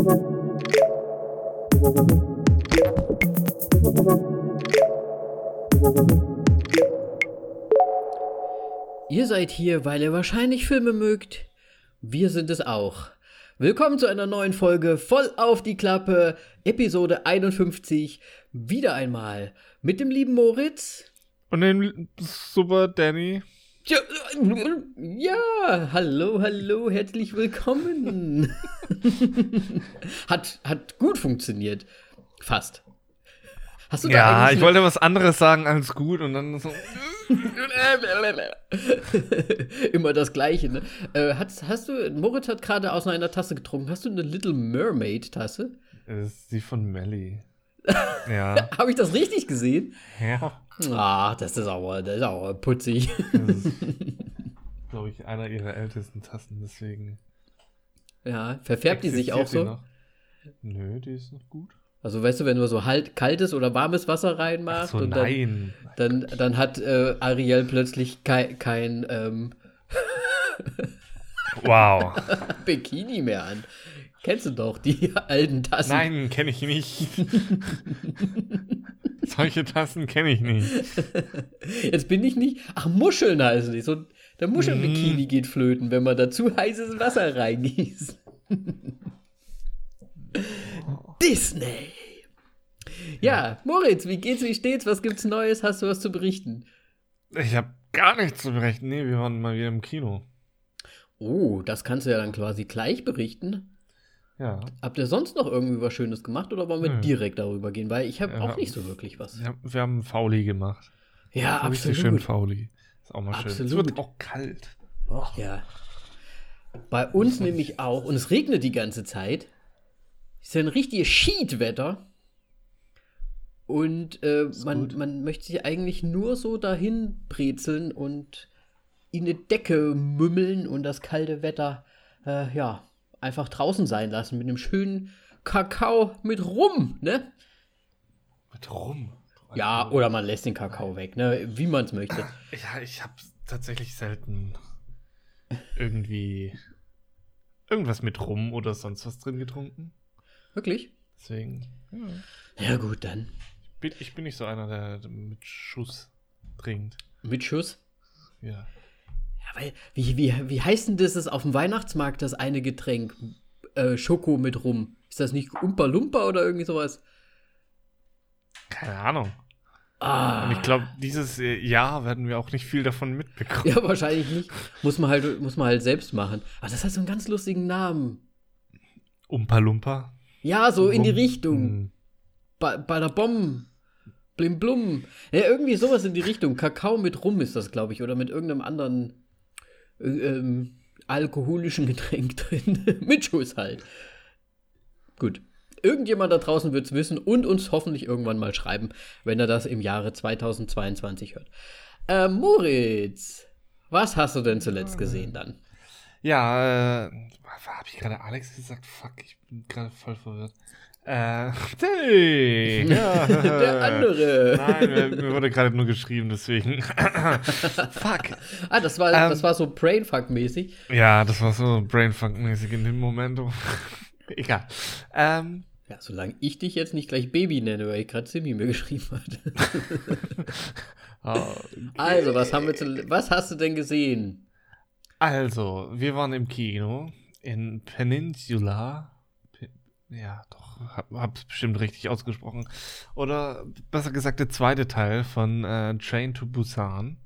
Ihr seid hier, weil ihr wahrscheinlich Filme mögt. Wir sind es auch. Willkommen zu einer neuen Folge voll auf die Klappe, Episode 51. Wieder einmal mit dem lieben Moritz. Und den super Danny. Ja, ja, hallo, hallo, herzlich willkommen. hat, hat gut funktioniert. Fast. Hast du da ja, ich wollte was anderes sagen als gut und dann so. Immer das Gleiche, ne? Äh, hast, hast du, Moritz hat gerade aus einer Tasse getrunken. Hast du eine Little Mermaid-Tasse? Das ist die von Melly. ja. Habe ich das richtig gesehen? Ja. Ah, das ist aber, das ist aber putzig. Das ist, glaube ich, einer ihrer ältesten Tassen, deswegen. Ja, verfärbt die sich auch so? Noch? Nö, die ist noch gut. Also weißt du, wenn du so halt kaltes oder warmes Wasser reinmachst, so, und dann, nein. dann, dann hat äh, Ariel plötzlich kein, kein ähm, wow. Bikini mehr an. Kennst du doch die alten Tassen? Nein, kenne ich nicht. Solche Tassen kenne ich nicht. Jetzt bin ich nicht. Ach, Muscheln heißen die. So, der Muschelbikini mm. geht flöten, wenn man dazu heißes Wasser reingießt. Disney. Ja, Moritz, wie geht's, wie steht's? Was gibt's Neues? Hast du was zu berichten? Ich habe gar nichts zu berichten. Nee, wir waren mal wieder im Kino. Oh, das kannst du ja dann quasi gleich berichten. Ja. Habt ihr sonst noch irgendwie was Schönes gemacht oder wollen wir Nö. direkt darüber gehen? Weil ich habe ja, auch nicht so wirklich was. Ja, wir haben Fauli gemacht. Ja, absolut. Richtig schön Fauli. Ist auch mal absolut. schön. Es wird auch kalt. Oh. Ja. Bei uns nämlich auch. Und es regnet die ganze Zeit. Ist ja ein richtiges Schiedwetter. Und äh, man, man möchte sich eigentlich nur so dahin brezeln und in eine Decke mümmeln und das kalte Wetter, äh, ja, einfach draußen sein lassen mit einem schönen Kakao mit Rum, ne? Mit Rum? Ja, oder man lässt den Kakao weg, ne? Wie man es möchte. Ja, ich habe tatsächlich selten irgendwie irgendwas mit Rum oder sonst was drin getrunken. Wirklich? Deswegen. Ja, ja gut, dann. Ich bin, ich bin nicht so einer, der mit Schuss trinkt. Mit Schuss? Ja. Weil, wie, wie, wie heißt denn das, das auf dem Weihnachtsmarkt, das eine Getränk? Äh, Schoko mit rum. Ist das nicht Umpa Lumpa oder irgendwie sowas? Keine Ahnung. Ah. Und ich glaube, dieses Jahr werden wir auch nicht viel davon mitbekommen. Ja, wahrscheinlich nicht. Muss man halt, muss man halt selbst machen. Aber das hat so einen ganz lustigen Namen. Umpa Lumpa? Ja, so in die Richtung. Bei, bei der Bombe. Blim Blum. Ja, irgendwie sowas in die Richtung. Kakao mit Rum ist das, glaube ich. Oder mit irgendeinem anderen äh, ähm, alkoholischen Getränk drin. mit Schuss halt. Gut. Irgendjemand da draußen wird es wissen und uns hoffentlich irgendwann mal schreiben, wenn er das im Jahre 2022 hört. Äh, Moritz, was hast du denn zuletzt gesehen dann? Ja, äh, habe ich gerade Alex gesagt? Fuck, ich bin gerade voll verwirrt. Äh, Tilly! Ja. Der andere! Nein, mir, wurde gerade nur geschrieben, deswegen. Fuck! Ah, das war, ähm, das war so Brainfuck-mäßig. Ja, das war so Brainfuck-mäßig in dem Moment. Egal. Ähm, ja, solange ich dich jetzt nicht gleich Baby nenne, weil ich gerade Simi mir geschrieben hat. okay. Also, was, haben wir zu, was hast du denn gesehen? Also, wir waren im Kino in Peninsula. Ja, doch, hab, hab's bestimmt richtig ausgesprochen. Oder besser gesagt, der zweite Teil von äh, Train to Busan.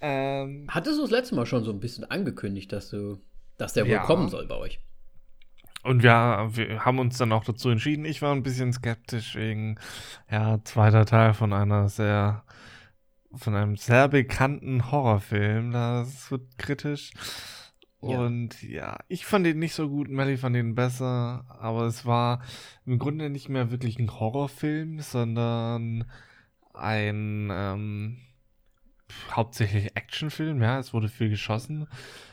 Ähm, Hattest du das letzte Mal schon so ein bisschen angekündigt, dass du, dass der wohl ja. kommen soll bei euch? Und wir, wir haben uns dann auch dazu entschieden. Ich war ein bisschen skeptisch wegen, ja, zweiter Teil von einer sehr von einem sehr bekannten Horrorfilm. Das wird kritisch. Ja. Und ja, ich fand ihn nicht so gut, Melly fand ihn besser, aber es war im Grunde nicht mehr wirklich ein Horrorfilm, sondern ein ähm, hauptsächlich Actionfilm, ja, es wurde viel geschossen.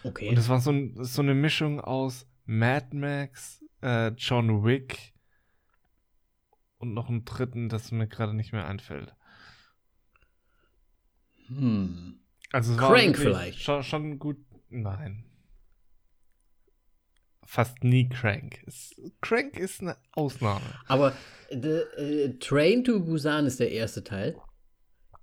Okay. Und es war so, ein, so eine Mischung aus Mad Max, äh, John Wick und noch einen dritten, das mir gerade nicht mehr einfällt. Hm. Also es Crank vielleicht. Schon, schon gut. Nein. Fast nie Crank. Es, Crank ist eine Ausnahme. Aber the, äh, Train to Busan ist der erste Teil.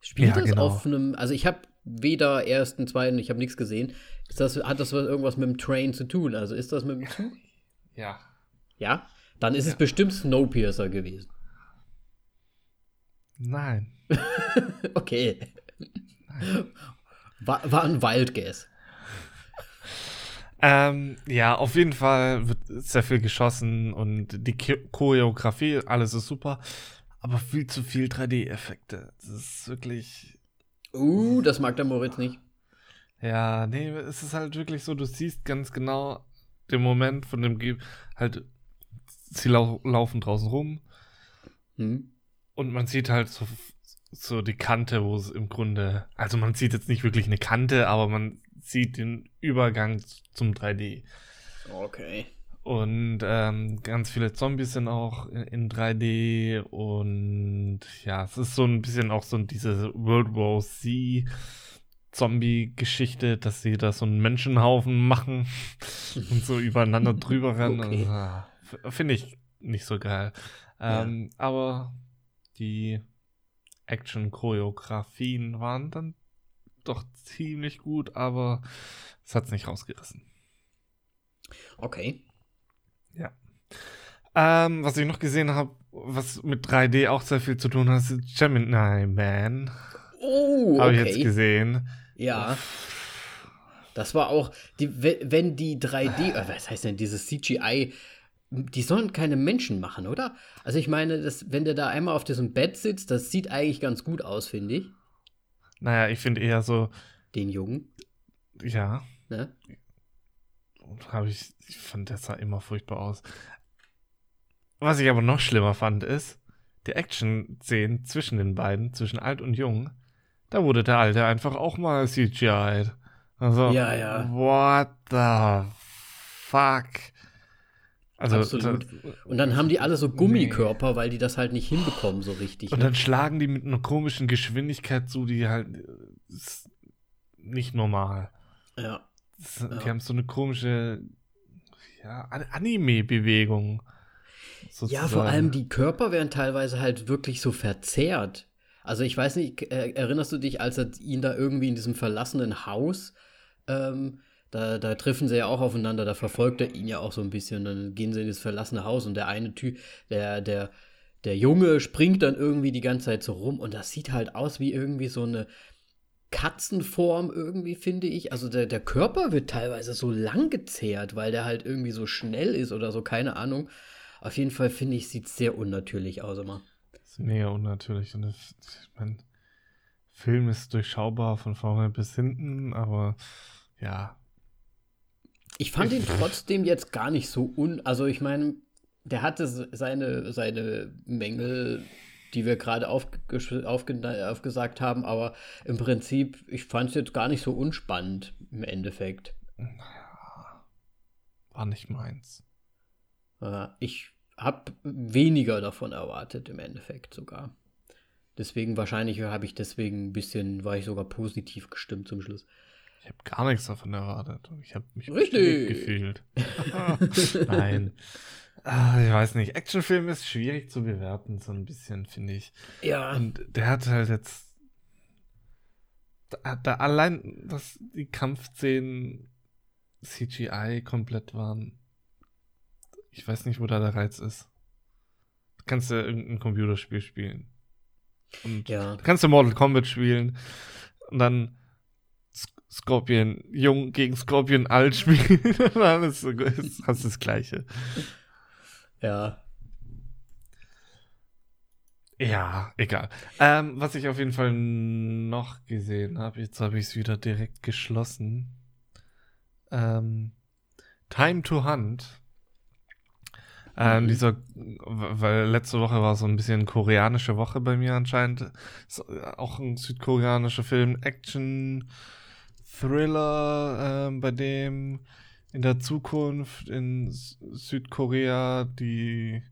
Spielt Ja, das genau. auf einem. Also ich habe weder ersten, zweiten, ich habe nichts gesehen. Ist das, hat das was- irgendwas mit dem Train zu tun? Also ist das mit dem Zug? Ja. Ja? Dann ist es Ja. bestimmt Snowpiercer gewesen. Nein. Okay. War, war ein Wild Guess. Ähm, ja, auf jeden Fall wird sehr viel geschossen und die Cho- Choreografie, alles ist super, aber viel zu viel 3D-Effekte. Das ist wirklich, Uh, das mag der Moritz nicht. ja, nee, es ist halt wirklich so, du siehst ganz genau den Moment von dem, Ge halt, sie lau laufen draußen rum Hm. und man sieht halt so, so die Kante, wo es im Grunde, also man sieht jetzt nicht wirklich eine Kante, aber man sieht den Übergang zum 3D. Okay. Und ähm, ganz viele Zombies sind auch in, in 3D und ja, es ist so ein bisschen auch so diese World War Z Zombie-Geschichte, dass sie da so einen Menschenhaufen machen und so übereinander drüber rennen. Okay. Also, Finde ich nicht so geil. Ähm, Aber die Action-Choreografien waren dann doch ziemlich gut, aber es hat es nicht rausgerissen. Okay. Ja. Ähm, was ich noch gesehen habe, was mit 3D auch sehr viel zu tun hat, ist Gemini Man. Oh, Habe okay. ich jetzt gesehen. Ja. Das war auch, die, we- wenn die 3D, äh, was heißt denn dieses CGI, die sollen keine Menschen machen, oder? Also ich meine, das, wenn der da einmal auf diesem Bett sitzt, das sieht eigentlich ganz gut aus, finde ich. Naja, ich finde eher so, Den Jungen. ja, Ne? habe ich, ich fand, das sah immer furchtbar aus. Was ich aber noch schlimmer fand, ist, die Action-Szenen zwischen den beiden, zwischen alt und jung, da wurde der Alte einfach auch mal CGI'd. Also, Ja, ja. what the fuck? Also, Absolut. Und dann haben die alle so Gummikörper, weil die das halt nicht hinbekommen so richtig. Und Ne? dann schlagen die mit einer komischen Geschwindigkeit zu, die halt ist nicht normal. Ja. Das, Die Ja. haben so eine komische ja, An- Anime-Bewegung. Ja, vor allem die Körper werden teilweise halt wirklich so verzerrt. Also ich weiß nicht, äh, erinnerst du dich, als er ihn da irgendwie in diesem verlassenen Haus, ähm, da, da treffen sie ja auch aufeinander, da verfolgt er ihn ja auch so ein bisschen. Dann gehen sie in das verlassene Haus und der eine Typ, der, der, der Junge springt dann irgendwie die ganze Zeit so rum und das sieht halt aus wie irgendwie so eine Katzenform irgendwie, finde ich. Also der, der Körper wird teilweise so lang gezehrt, weil der halt irgendwie so schnell ist oder so, keine Ahnung. Auf jeden Fall finde ich, sieht sehr unnatürlich aus immer. Das ist mega unnatürlich. Und das, ich mein, Film ist durchschaubar von vorne bis hinten, aber ja. Ich fand ihn trotzdem jetzt gar nicht so un. Also ich meine, der hatte seine, seine Mängel, die wir gerade aufge aufge aufgesagt haben, aber im Prinzip, ich fand es jetzt gar nicht so unspannend im Endeffekt. War nicht meins. Ich habe weniger davon erwartet im Endeffekt sogar. Deswegen wahrscheinlich habe ich deswegen ein bisschen, war ich sogar positiv gestimmt zum Schluss. Ich habe gar nichts davon erwartet. Und ich habe mich Richtig. gefühlt. Nein. Ah, ich weiß nicht. Actionfilm ist schwierig zu bewerten, so ein bisschen, finde ich. Ja, Und der hat halt jetzt. Da, da allein, dass die Kampfszenen CGI komplett waren. Ich weiß nicht, wo da der Reiz ist. Du kannst ja irgendein Computerspiel spielen. Und ja. Kannst du Mortal Kombat spielen und dann Scorpion jung gegen Scorpion alt spielen. dann ist, hast du das Gleiche. Ja. Ja, egal. Ähm, was ich auf jeden Fall noch gesehen habe, jetzt habe ich es wieder direkt geschlossen. Ähm, Time to Hunt. Ähm, Mhm. Dieser, weil letzte Woche war so ein bisschen koreanische Woche bei mir anscheinend. Ist auch ein südkoreanischer Film, Action, Thriller, ähm, bei dem in der Zukunft in Südkorea die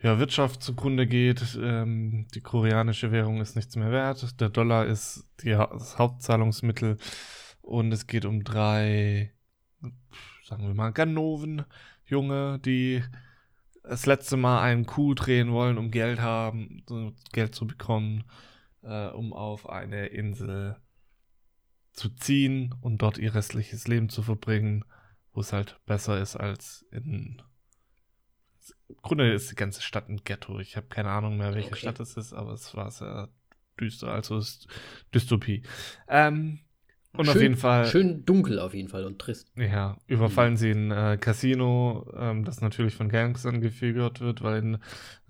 ja, Wirtschaft zugrunde geht. Ähm, die koreanische Währung ist nichts mehr wert. Der Dollar ist die, das Hauptzahlungsmittel. Und es geht um drei sagen wir mal, Ganoven-Junge, die das letzte Mal einen Coup drehen wollen, um Geld haben, Geld zu bekommen, äh, um auf eine Insel zu ziehen und dort ihr restliches Leben zu verbringen, wo es halt besser ist als in. Im Grunde ist die ganze Stadt ein Ghetto. Ich habe keine Ahnung mehr, welche okay. Stadt es ist, aber es war sehr düster, also ist Dystopie. Ähm, und schön, auf jeden Fall. Schön dunkel auf jeden Fall und trist. Ja, überfallen mhm. sie ein äh, Casino, ähm, das natürlich von Gangstern geführt wird, weil in,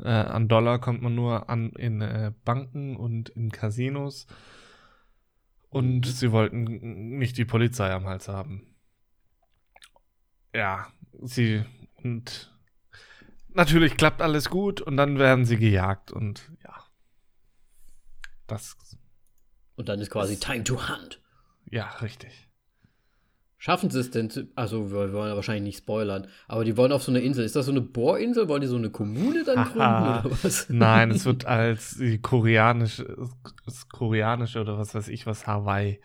äh, an Dollar kommt man nur an in äh, Banken und in Casinos. Und sie wollten nicht die Polizei am Hals haben. Ja, sie und natürlich klappt alles gut und dann werden sie gejagt und ja. Das. Und dann ist quasi Time to Hunt. Ja, richtig. Schaffen sie es denn? Zu, also, wir wollen ja wahrscheinlich nicht spoilern, aber die wollen auf so eine Insel. Ist das so eine Bohrinsel? Wollen die so eine Kommune dann gründen oder was? Nein, es wird als koreanische, das koreanische oder was weiß ich was Hawaii.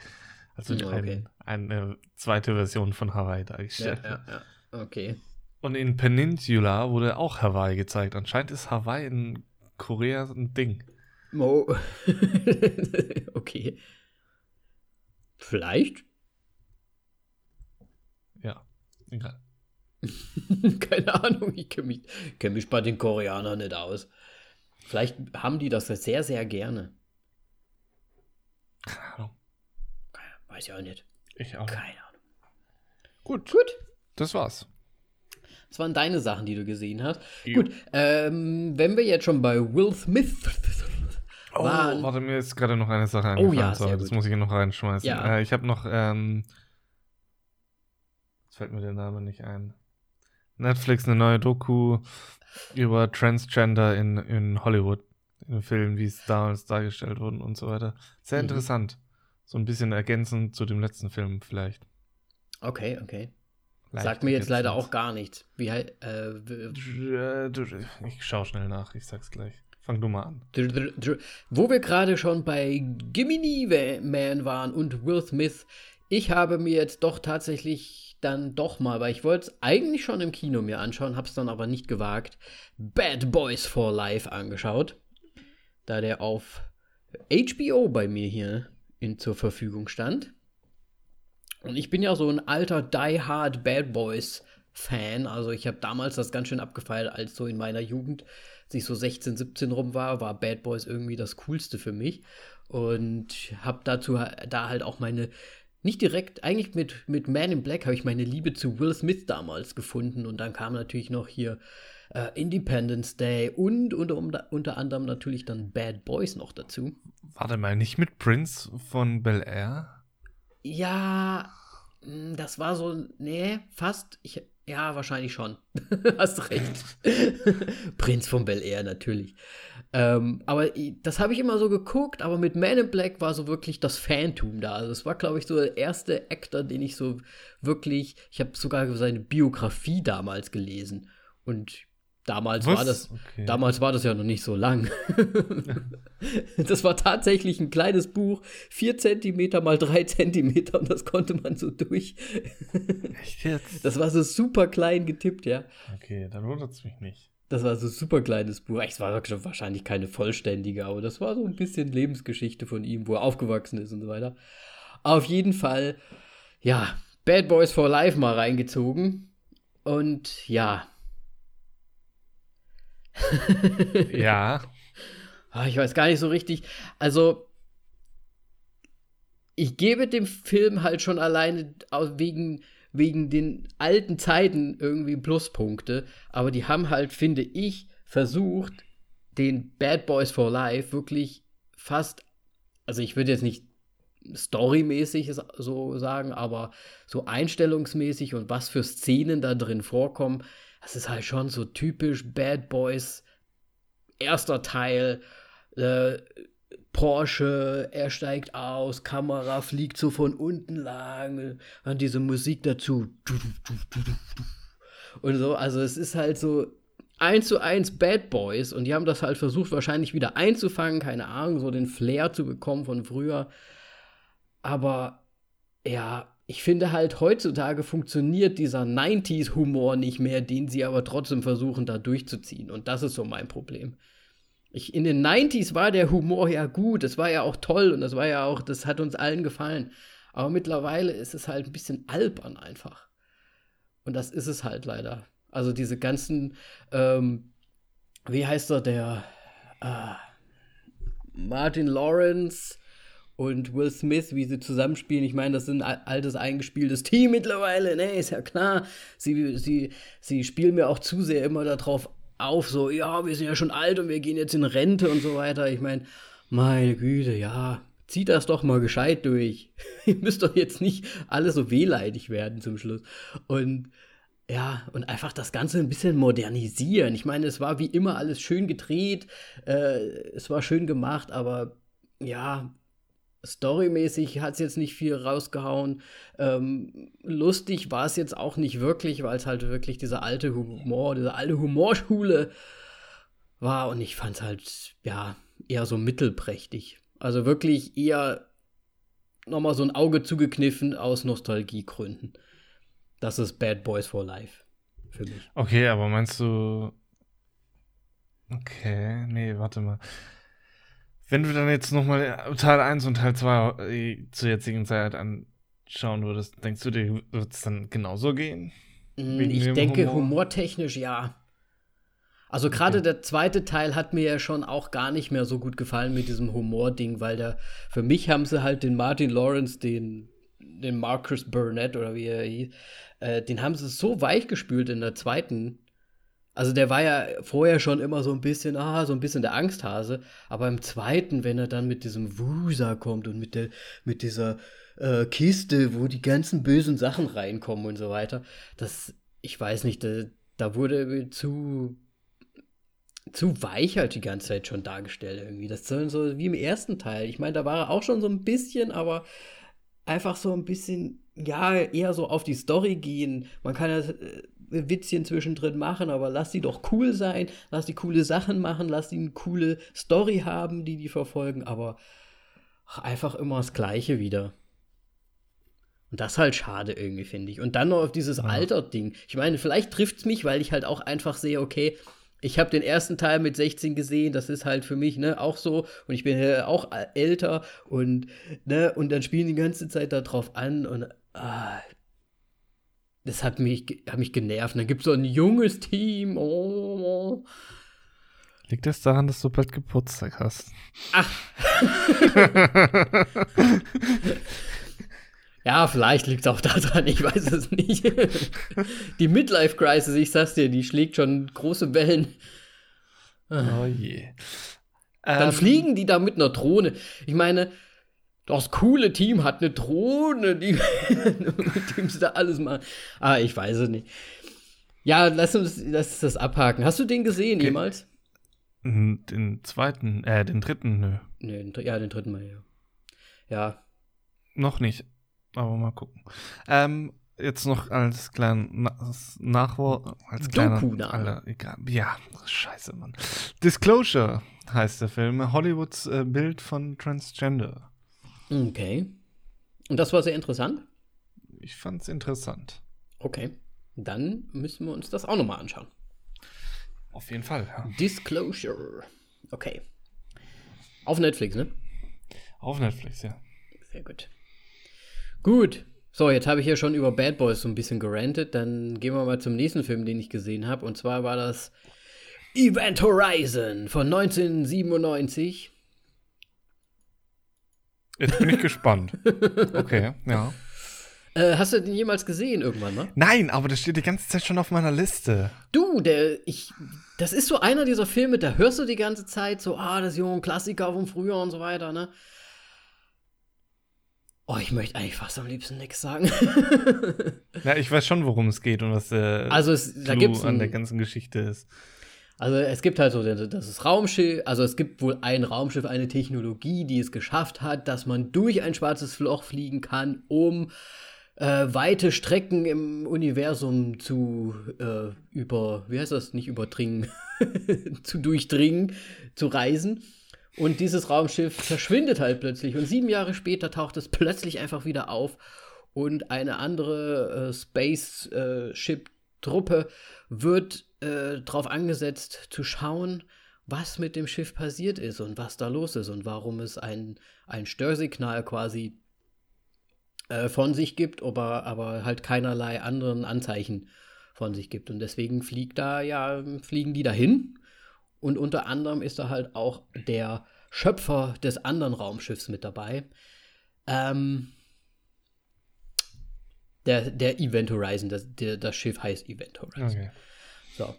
Also hm, okay. ein, eine zweite Version von Hawaii dargestellt. Ja, ja, ja. Okay. Und in Peninsula wurde auch Hawaii gezeigt. Anscheinend ist Hawaii in Korea ein Ding. Oh. okay. Vielleicht. Ja, egal. Keine Ahnung, ich kenne mich, kenn mich bei den Koreanern nicht aus. Vielleicht haben die das sehr, sehr gerne. Keine Ahnung. Weiß ich auch nicht. Ich auch. Keine Ahnung. Gut. Gut. Das war's. Das waren deine Sachen, die du gesehen hast. Jo. Gut, ähm, wenn wir jetzt schon bei Will Smith Oh, warte, mir ist gerade noch eine Sache eingefallen. Oh ja, so, das muss ich hier noch reinschmeißen. Ja. Äh, ich habe noch, ähm, jetzt fällt mir der Name nicht ein. Netflix eine neue Doku über Transgender in, in Hollywood, in Filmen, wie es damals dargestellt wurden und so weiter. Sehr mhm. interessant. So ein bisschen ergänzend zu dem letzten Film vielleicht. Okay, okay. Leicht Sagt mir jetzt leider auch gar nichts. Wie äh, ich schau schnell nach, ich sag's gleich. Fang du mal an. Wo wir gerade schon bei Gimini Man waren und Will Smith, ich habe mir jetzt doch tatsächlich dann doch mal, weil ich wollte es eigentlich schon im Kino mir anschauen, habe es dann aber nicht gewagt, Bad Boys for Life angeschaut, da der auf HBO bei mir hier in, zur Verfügung stand. Und ich bin ja so ein alter Die Hard Bad Boys Fan, also ich habe damals das ganz schön abgefeiert, als so in meiner Jugend als ich so 16, 17 rum war, war Bad Boys irgendwie das Coolste für mich. Und habe dazu da halt auch meine, nicht direkt, eigentlich mit, mit Man in Black habe ich meine Liebe zu Will Smith damals gefunden. Und dann kam natürlich noch hier äh, Independence Day und unter, unter anderem natürlich dann Bad Boys noch dazu. Warte mal, nicht mit Prince von Bel Air? Ja, hm, das war so, nee, fast. Ich, ja, wahrscheinlich schon. Hast recht. Prinz von Bel Air, natürlich. Ähm, aber das habe ich immer so geguckt, aber mit Man in Black war so wirklich das Phantom da. Also es war, glaube ich, so der erste Actor, den ich so wirklich, ich habe sogar seine Biografie damals gelesen. Und Damals Was? war das, okay. damals war das ja noch nicht so lang. das war tatsächlich ein kleines Buch, 4 cm mal 3 cm und das konnte man so durch. Echt jetzt? Das war so super klein getippt, ja. Okay, dann wundert es mich nicht. Das war so ein super kleines Buch. Es war wahrscheinlich keine vollständige, aber das war so ein bisschen Lebensgeschichte von ihm, wo er aufgewachsen ist und so weiter. Auf jeden Fall, ja, Bad Boys for Life mal reingezogen. Und ja, ja. Ah, ich weiß gar nicht so richtig. Also, ich gebe dem Film halt schon alleine wegen, wegen den alten Zeiten irgendwie Pluspunkte. Aber die haben halt, finde ich, versucht, den Bad Boys for Life wirklich fast, also ich würde jetzt nicht storymäßig so sagen, aber so einstellungsmäßig und was für Szenen da drin vorkommen, das ist halt schon so typisch Bad Boys. Erster Teil, äh, Porsche, er steigt aus, Kamera fliegt so von unten lang, dann diese Musik dazu. Und so, also es ist halt so eins zu eins Bad Boys und die haben das halt versucht, wahrscheinlich wieder einzufangen, keine Ahnung, so den Flair zu bekommen von früher. Aber ja, ich finde halt heutzutage funktioniert dieser 90s-Humor nicht mehr, den sie aber trotzdem versuchen da durchzuziehen. Und das ist so mein Problem. Ich, in den 90s war der Humor ja gut, das war ja auch toll und das war ja auch, das hat uns allen gefallen. Aber mittlerweile ist es halt ein bisschen albern einfach. Und das ist es halt leider. Also diese ganzen, ähm, wie heißt er, der äh, Martin Lawrence, und Will Smith, wie sie zusammenspielen. Ich meine, das ist ein altes, eingespieltes Team mittlerweile, ne, ist ja klar. Sie, sie, sie spielen mir auch zu sehr immer darauf auf, so, ja, wir sind ja schon alt und wir gehen jetzt in Rente und so weiter. Ich meine, meine Güte, ja, zieht das doch mal gescheit durch. Ihr müsst doch jetzt nicht alle so wehleidig werden zum Schluss. Und ja, und einfach das Ganze ein bisschen modernisieren. Ich meine, es war wie immer alles schön gedreht, äh, es war schön gemacht, aber ja, Storymäßig hat es jetzt nicht viel rausgehauen. Ähm, lustig war es jetzt auch nicht wirklich, weil es halt wirklich dieser alte Humor, diese alte Humorschule war. Und ich fand es halt, ja, eher so mittelprächtig. Also wirklich eher nochmal so ein Auge zugekniffen aus Nostalgiegründen. Das ist Bad Boys for Life für mich. Okay, aber meinst du. Okay, nee, warte mal. Wenn du dann jetzt nochmal Teil 1 und Teil 2 äh, zur jetzigen Zeit anschauen würdest, denkst du dir, wird es dann genauso gehen? Mm, ich denke, Humor? humortechnisch ja. Also gerade okay. der zweite Teil hat mir ja schon auch gar nicht mehr so gut gefallen mit diesem Humor-Ding, weil der, für mich haben sie halt den Martin Lawrence, den, den Marcus Burnett oder wie er hieß, äh, den haben sie so weich gespült in der zweiten also der war ja vorher schon immer so ein bisschen, ah, so ein bisschen der Angsthase. Aber im zweiten, wenn er dann mit diesem Wusa kommt und mit, der, mit dieser äh, Kiste, wo die ganzen bösen Sachen reinkommen und so weiter, das, ich weiß nicht, da, da wurde zu, zu weich halt die ganze Zeit schon dargestellt irgendwie. Das ist so wie im ersten Teil. Ich meine, da war er auch schon so ein bisschen, aber einfach so ein bisschen, ja, eher so auf die Story gehen. Man kann ja äh, Witzchen zwischendrin machen, aber lass die doch cool sein, lass die coole Sachen machen, lass die eine coole Story haben, die die verfolgen, aber einfach immer das Gleiche wieder. Und das ist halt schade irgendwie, finde ich. Und dann noch auf dieses ja. Alter-Ding. Ich meine, vielleicht trifft es mich, weil ich halt auch einfach sehe, okay, ich habe den ersten Teil mit 16 gesehen, das ist halt für mich, ne, auch so. Und ich bin ja auch älter und, ne, und dann spielen die ganze Zeit da drauf an und, ah, das hat mich, hat mich genervt. Dann gibt es so ein junges Team. Oh. Liegt das daran, dass du bald Geburtstag hast? Ach. ja, vielleicht liegt es auch daran, ich weiß es nicht. die Midlife Crisis, ich sag's dir, die schlägt schon große Wellen. Oh je. Dann ähm, fliegen die da mit einer Drohne. Ich meine, das coole Team hat eine Drohne, die, mit dem sie da alles machen. Ah, ich weiß es nicht. Ja, lass uns lass das abhaken. Hast du den gesehen okay. jemals? Den zweiten, äh, den dritten, nö. Nee, ja, den dritten Mal, ja. Ja. Noch nicht, aber mal gucken. Ähm, jetzt noch als kleinen Nachwort, als kleiner, Doku alle, egal, ja, scheiße, Mann. Disclosure heißt der Film, Hollywoods äh, Bild von Transgender. Okay. Und das war sehr interessant? Ich fand es interessant. Okay. Dann müssen wir uns das auch nochmal anschauen. Auf jeden Fall. Ja. Disclosure. Okay. Auf Netflix, ne? Auf Netflix, ja. Sehr gut. Gut. So, jetzt habe ich ja schon über Bad Boys so ein bisschen gerantet. Dann gehen wir mal zum nächsten Film, den ich gesehen habe. Und zwar war das Event Horizon von 1997. Jetzt bin ich gespannt. Okay, ja. Äh, hast du den jemals gesehen irgendwann mal? Nein, aber das steht die ganze Zeit schon auf meiner Liste. Du, der, ich, das ist so einer dieser Filme, da hörst du die ganze Zeit so, ah, das ist ja ein Klassiker vom Frühjahr und so weiter, ne? Oh, ich möchte eigentlich fast am liebsten nichts sagen. ja, ich weiß schon, worum es geht und was der also es, da gibt's an der ganzen Geschichte ist. Also es gibt halt so das Raumschiff, also es gibt wohl ein Raumschiff, eine Technologie, die es geschafft hat, dass man durch ein schwarzes Loch fliegen kann, um äh, weite Strecken im Universum zu äh, über, wie heißt das, nicht überdringen, zu durchdringen, zu reisen. Und dieses Raumschiff verschwindet halt plötzlich und sieben Jahre später taucht es plötzlich einfach wieder auf und eine andere äh, Space-Ship-Truppe wird äh, darauf angesetzt zu schauen, was mit dem Schiff passiert ist und was da los ist und warum es ein, ein Störsignal quasi äh, von sich gibt, aber, aber halt keinerlei anderen Anzeichen von sich gibt. Und deswegen fliegt da, ja, fliegen die dahin. Und unter anderem ist da halt auch der Schöpfer des anderen Raumschiffs mit dabei. Ähm, der, der Event Horizon, das, der, das Schiff heißt Event Horizon. Okay. So.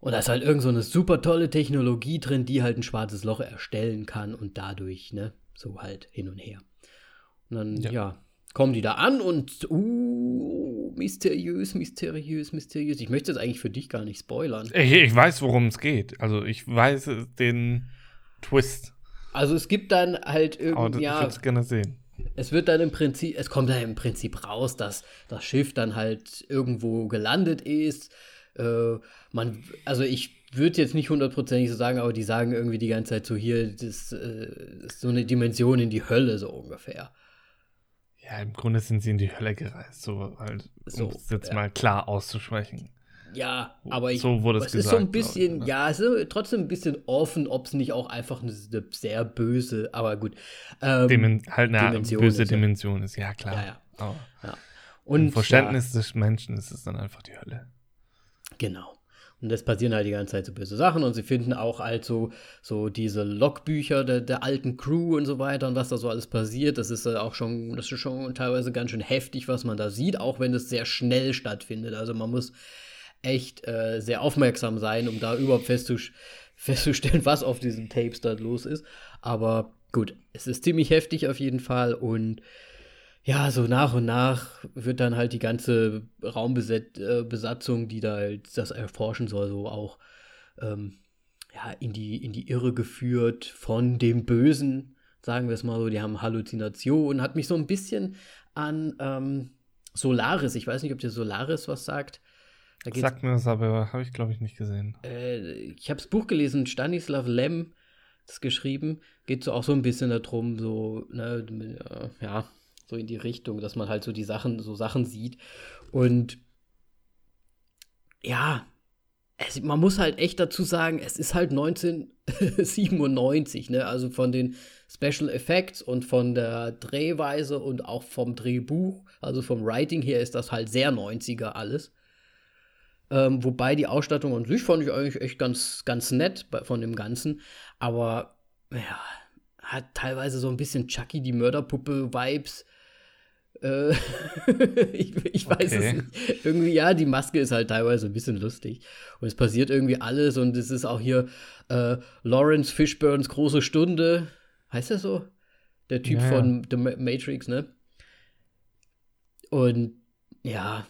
Und da ist halt irgend so eine super tolle Technologie drin, die halt ein schwarzes Loch erstellen kann und dadurch, ne, so halt hin und her. Und dann, ja, ja kommen die da an und, uh, mysteriös, mysteriös, mysteriös. Ich möchte das eigentlich für dich gar nicht spoilern. Ich, ich weiß, worum es geht. Also ich weiß den Twist. Also es gibt dann halt irgendwie, ja. Ich würde es gerne sehen. Es wird dann im Prinzip, es kommt dann im Prinzip raus, dass das Schiff dann halt irgendwo gelandet ist äh, man, also ich würde jetzt nicht hundertprozentig so sagen, aber die sagen irgendwie die ganze Zeit so hier, das äh, ist so eine Dimension in die Hölle, so ungefähr. Ja, im Grunde sind sie in die Hölle gereist, so halt, so, um es jetzt ja. mal klar auszusprechen. Ja, aber ich, so wurde es, es gesagt, ist so ein bisschen, ich, ne? ja, es ist trotzdem ein bisschen offen, ob es nicht auch einfach eine, eine, sehr böse, aber gut. Ähm, Dimen halt eine Dimension böse ist, Dimension ist, ja klar. Ja, ja. Und, Im Verständnis des Menschen ist es dann einfach die Hölle. Genau. Und es passieren halt die ganze Zeit so böse Sachen und sie finden auch halt so, diese Logbücher der, der alten Crew und so weiter und was da so alles passiert. Das ist auch schon, das ist schon teilweise ganz schön heftig, was man da sieht, auch wenn es sehr schnell stattfindet. Also man muss echt äh, sehr aufmerksam sein, um da überhaupt festzustellen, was auf diesen Tapes da los ist. Aber gut, es ist ziemlich heftig auf jeden Fall und ja, so nach und nach wird dann halt die ganze Raumbesatzung, äh, die da halt das erforschen soll, so auch ähm, ja, in, die, in die Irre geführt von dem Bösen, sagen wir es mal so. Die haben Halluzinationen, hat mich so ein bisschen an ähm, Solaris, ich weiß nicht, ob dir Solaris was sagt. Sagt mir das aber, habe ich glaube ich nicht gesehen. Äh, ich habe das Buch gelesen, Stanislav Lem das geschrieben, geht so auch so ein bisschen darum, so, ne, ja, so in die Richtung, dass man halt so die Sachen, so Sachen sieht. Und ja, es, man muss halt echt dazu sagen, es ist halt 1997, ne? Also von den Special Effects und von der Drehweise und auch vom Drehbuch, also vom Writing her ist das halt sehr 90er alles. Ähm, wobei die Ausstattung an sich fand ich eigentlich echt ganz, ganz nett bei, von dem Ganzen. Aber ja, hat teilweise so ein bisschen Chucky die Mörderpuppe-Vibes. Äh, ich, ich, weiß okay. es nicht. Irgendwie, ja, die Maske ist halt teilweise ein bisschen lustig. Und es passiert irgendwie alles und es ist auch hier äh, Lawrence Fishburns große Stunde. Heißt er so? Der Typ ja. von The Matrix, ne? Und ja,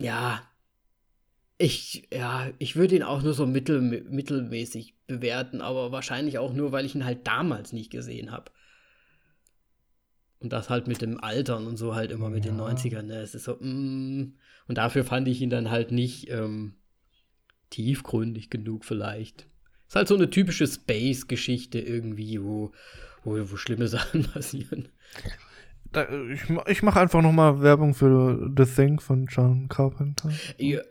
ja, ich, ja, ich würde ihn auch nur so mittel, mittelmäßig bewerten, aber wahrscheinlich auch nur, weil ich ihn halt damals nicht gesehen habe. Und das halt mit dem Altern und so halt immer mit ja. den 90ern. Ne? Es ist so, mm, und dafür fand ich ihn dann halt nicht ähm, tiefgründig genug vielleicht. Ist halt so eine typische Space-Geschichte irgendwie, wo, wo, wo schlimme Sachen passieren. Da, ich, ich mache einfach noch mal Werbung für The Thing von John Carpenter. Ja,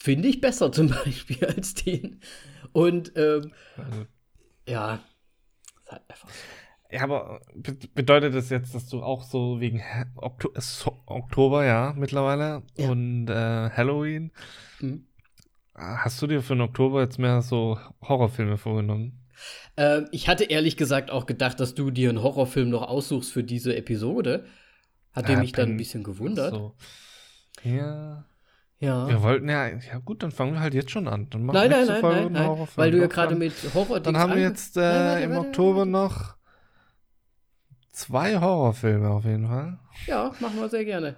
Finde ich besser zum Beispiel als den. Und ähm, also. ja, ist halt einfach so. Ja, aber bedeutet das jetzt, dass du auch so wegen Okto Oktober, ja, mittlerweile ja. und äh, Halloween, mhm. hast du dir für den Oktober jetzt mehr so Horrorfilme vorgenommen? Äh, ich hatte ehrlich gesagt auch gedacht, dass du dir einen Horrorfilm noch aussuchst für diese Episode. Hat ja, mich dann ein bisschen gewundert. So. Ja. Ja. Wir wollten ja, ja gut, dann fangen wir halt jetzt schon an. Dann machen nein, nein, nein, nein, nein, weil du ja gerade mit Horror Dann haben wir jetzt äh, nein, nein, im nein, Oktober noch Zwei Horrorfilme auf jeden Fall. Ja, machen wir sehr gerne.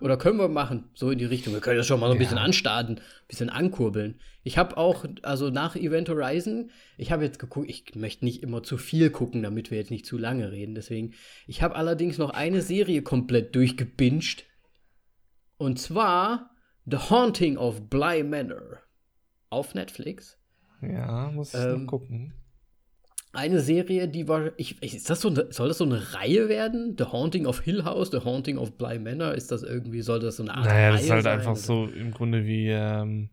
Oder können wir machen, so in die Richtung. Wir können das schon mal so ein ja. bisschen anstarten, ein bisschen ankurbeln. Ich habe auch, also nach Event Horizon, ich habe jetzt geguckt, ich möchte nicht immer zu viel gucken, damit wir jetzt nicht zu lange reden. Deswegen, ich habe allerdings noch eine Serie komplett durchgebinged. Und zwar The Haunting of Bly Manor auf Netflix. Ja, muss ich ähm, gucken. Eine Serie, die war. Ich, ist das so eine, soll das so eine Reihe werden? The Haunting of Hill House, The Haunting of Bly Manor? Ist das irgendwie, soll das so eine Art naja, Reihe das ist halt sein, einfach oder? so im Grunde wie ähm,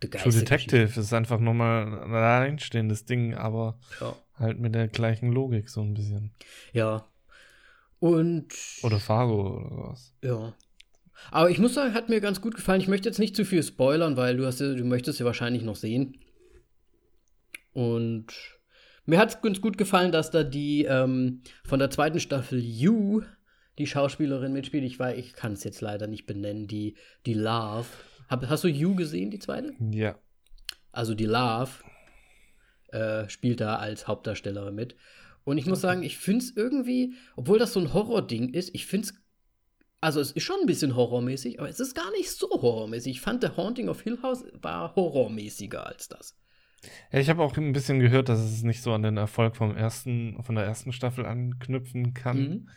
True Detective. Das ist einfach nochmal ein alleinstehendes Ding, aber ja. halt mit der gleichen Logik so ein bisschen. Ja. Und. Oder Fargo oder sowas. Ja. Aber ich muss sagen, hat mir ganz gut gefallen. Ich möchte jetzt nicht zu viel spoilern, weil du hast du möchtest ja wahrscheinlich noch sehen. Und mir hat es ganz gut gefallen, dass da die ähm, von der zweiten Staffel You, die Schauspielerin mitspielt. Ich weiß, ich kann es jetzt leider nicht benennen, die, die Love. Hab, hast du You gesehen, die zweite? Ja. Also die Love äh, spielt da als Hauptdarstellerin mit. Und ich muss sagen, ich finde es irgendwie, obwohl das so ein Horror-Ding ist, ich finde es also es ist schon ein bisschen horrormäßig, aber es ist gar nicht so horrormäßig. Ich fand The Haunting of Hill House war horrormäßiger als das. Ja, ich habe auch ein bisschen gehört, dass es nicht so an den Erfolg vom ersten, von der ersten Staffel anknüpfen kann. Mhm.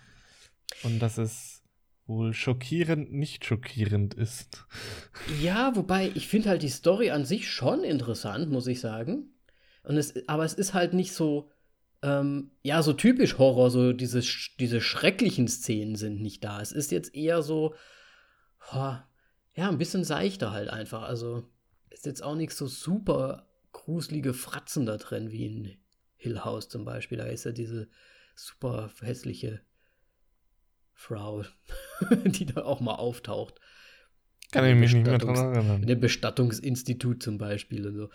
Und dass es wohl schockierend nicht schockierend ist. Ja, wobei ich finde halt die Story an sich schon interessant, muss ich sagen. Und es, aber es ist halt nicht so, ähm, ja, so typisch Horror, so diese, diese schrecklichen Szenen sind nicht da. Es ist jetzt eher so, oh, ja, ein bisschen seichter halt einfach. Also ist jetzt auch nichts so super gruselige Fratzen da drin, wie in Hill House zum Beispiel. Da ist ja diese super hässliche Frau, die da auch mal auftaucht. Kann ich mich nicht mehr dran erinnern. In dem Bestattungsinstitut zum Beispiel und so.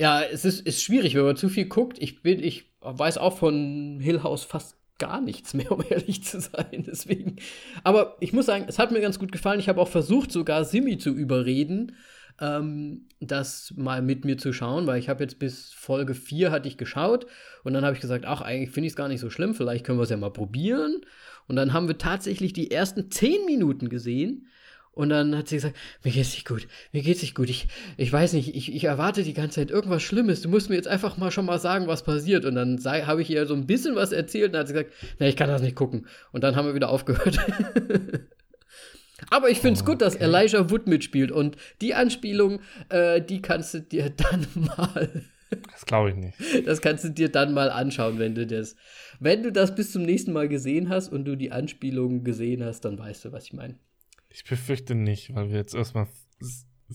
Ja, es ist, ist schwierig, wenn man zu viel guckt. Ich bin, ich weiß auch von Hill House fast gar nichts mehr, um ehrlich zu sein. Deswegen. Aber ich muss sagen, es hat mir ganz gut gefallen. Ich habe auch versucht, sogar Simi zu überreden, ähm, das mal mit mir zu schauen, weil ich habe jetzt bis Folge 4 hatte ich geschaut und dann habe ich gesagt, ach, eigentlich finde ich es gar nicht so schlimm, vielleicht können wir es ja mal probieren. Und dann haben wir tatsächlich die ersten 10 Minuten gesehen. Und dann hat sie gesagt, mir geht's nicht gut, mir geht's nicht gut. Ich, ich weiß nicht, ich, ich erwarte die ganze Zeit irgendwas Schlimmes. Du musst mir jetzt einfach mal schon mal sagen, was passiert. Und dann habe ich ihr so ein bisschen was erzählt und dann hat sie gesagt, nee, ich kann das nicht gucken. Und dann haben wir wieder aufgehört. Aber ich finde es okay. gut, dass Elijah Wood mitspielt und die Anspielung, äh, die kannst du dir dann mal. Das glaube ich nicht. Das kannst du dir dann mal anschauen, wenn du das, wenn du das bis zum nächsten Mal gesehen hast und du die Anspielung gesehen hast, dann weißt du, was ich meine. Ich befürchte nicht, weil wir jetzt erstmal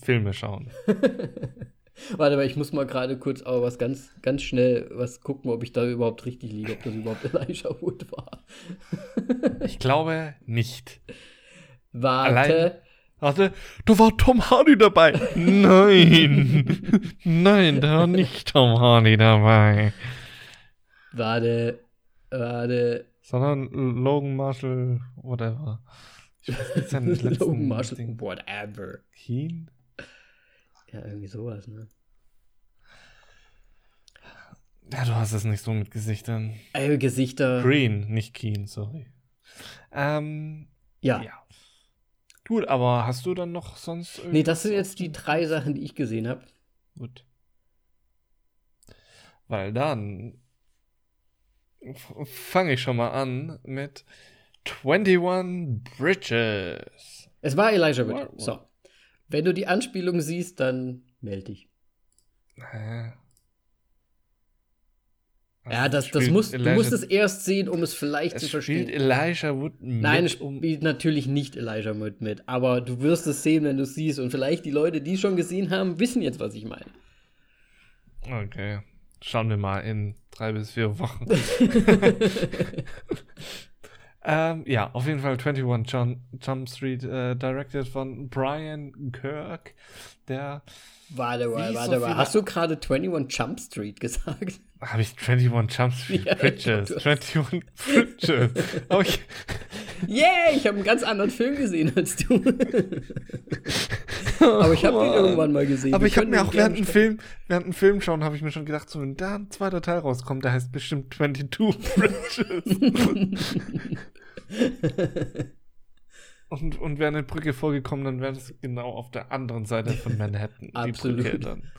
Filme schauen. Warte mal, ich muss mal gerade kurz aber was ganz, ganz schnell was gucken, ob ich da überhaupt richtig liege, ob das überhaupt Elijah Wood war. ich glaube nicht. Warte. Allein, warte, da war Tom Hardy dabei. Nein. Nein, da war nicht Tom Hardy dabei. Warte, warte. Sondern Logan Marshall, whatever. Ich weiß nicht, seinen letzten Logan Marshall, Ding. whatever. Keen? Ja, irgendwie sowas, ne? Ja, du hast es nicht so mit Gesichtern. Äh, Gesichter. Green, nicht Keen, sorry. Ähm, ja. ja. Gut, aber hast du dann noch sonst. Nee, das sind jetzt die drei Sachen, die ich gesehen habe. Gut. Weil dann fange ich schon mal an mit 21 Bridges. Es war Elijah Wood. So. Wenn du die Anspielung siehst, dann melde dich. Hä? Ja, das, das muss, Elijah, du musst es erst sehen, um es vielleicht es zu verstehen. Spielt Elijah Wood mit? Nein, spielt um natürlich nicht Elijah Wood mit. Aber du wirst es sehen, wenn du es siehst. Und vielleicht die Leute, die es schon gesehen haben, wissen jetzt, was ich meine. Okay. Schauen wir mal in drei bis vier Wochen. ähm, ja, auf jeden Fall 21 John, Jump Street, äh, directed von Brian Kirk, der. Warte mal, warte mal. Hast du gerade 21 Jump Street gesagt? Habe ich 21 Jump Street ja, Bridges? 21 Bridges. Okay. Yeah, ich habe einen ganz anderen Film gesehen als du. Aber ich habe oh, den irgendwann mal gesehen. Aber Wir ich habe mir auch während dem Film, während dem Film schauen, habe ich mir schon gedacht, so wenn da ein zweiter Teil rauskommt, der heißt bestimmt 22 Bridges. und, und wäre eine Brücke vorgekommen, dann wäre es genau auf der anderen Seite von Manhattan. Absolut. Die Brücke dann.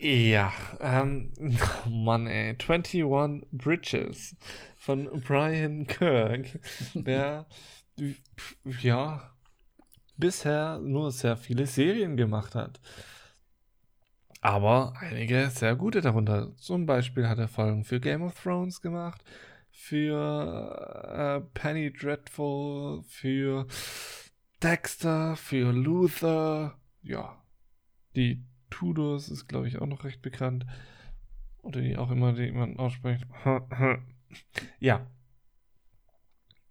Ja, ähm, oh Mann, ey. 21 Bridges von Brian Kirk, der, ja, bisher nur sehr viele Serien gemacht hat. Aber einige sehr gute darunter. Zum Beispiel hat er Folgen für Game of Thrones gemacht, für äh, Penny Dreadful, für Dexter, für Luther. Ja, die Tudors ist, glaube ich, auch noch recht bekannt. Oder wie auch immer die jemand ausspricht. ja.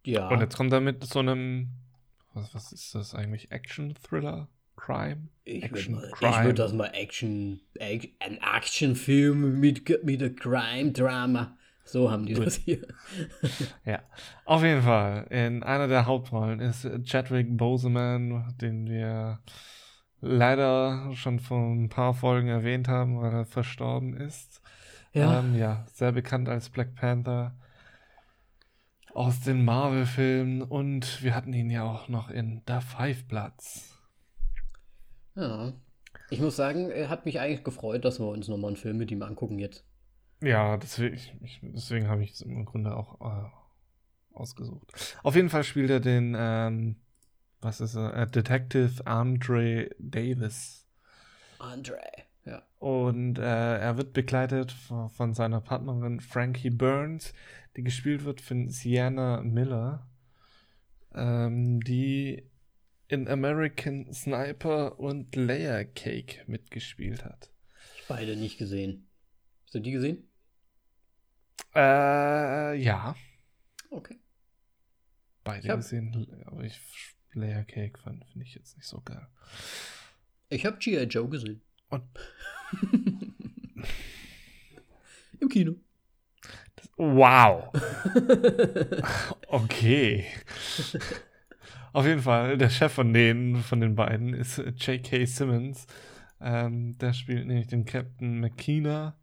Ja. Und jetzt kommt er mit so einem. Was, was ist das eigentlich? Action-Thriller? Crime? Ich Action, würde würd das mal Action, Ac- ein Actionfilm mit, mit einem Crime-Drama. So haben die Gut. das hier. Ja, auf jeden Fall. In einer der Hauptrollen ist Chadwick Boseman, den wir leider schon vor ein paar Folgen erwähnt haben, weil er verstorben ist. Ja. Ähm, ja, sehr bekannt als Black Panther aus den Marvel-Filmen und wir hatten ihn ja auch noch in The Five Bloods. ja. Ich muss sagen, er hat mich eigentlich gefreut, dass wir uns nochmal einen Film mit ihm angucken jetzt. Ja, deswegen, ich, deswegen habe ich es im Grunde auch äh, ausgesucht. Auf jeden Fall spielt er den, ähm, was ist er, äh, Detective Andre Davis. Andre. Ja. Und äh, er wird begleitet von, von seiner Partnerin Frankie Burns, die gespielt wird von Sienna Miller, ähm, die in American Sniper und Layer Cake mitgespielt hat. Beide nicht gesehen. Hast du die gesehen? Äh, ja, Okay. beide Ich hab- gesehen, aber ich Layer Cake fand finde ich jetzt nicht so geil. Ich habe G.I. Joe gesehen. Und Im Kino. wow. Okay. Auf jeden Fall, der Chef von denen, von den beiden, ist äh, J.K. Simmons. Ähm, der spielt nämlich den Captain McKenna.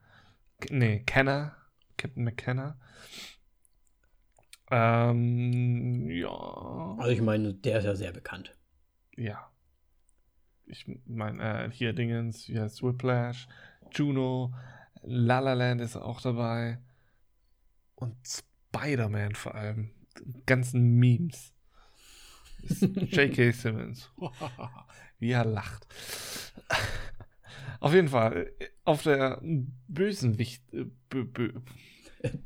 Nee, Kenner. Captain McKenna. Ähm, ja. Also ich meine, der ist ja sehr bekannt. Ja. Ich meine, äh, hier Dingens, wie heißt Whiplash, Juno, La La Land ist auch dabei. Und Spider-Man vor allem. Die ganzen Memes. J.K. Simmons. wie er lacht. Auf jeden Fall, äh, auf der Bösenwicht, äh, bö, bö,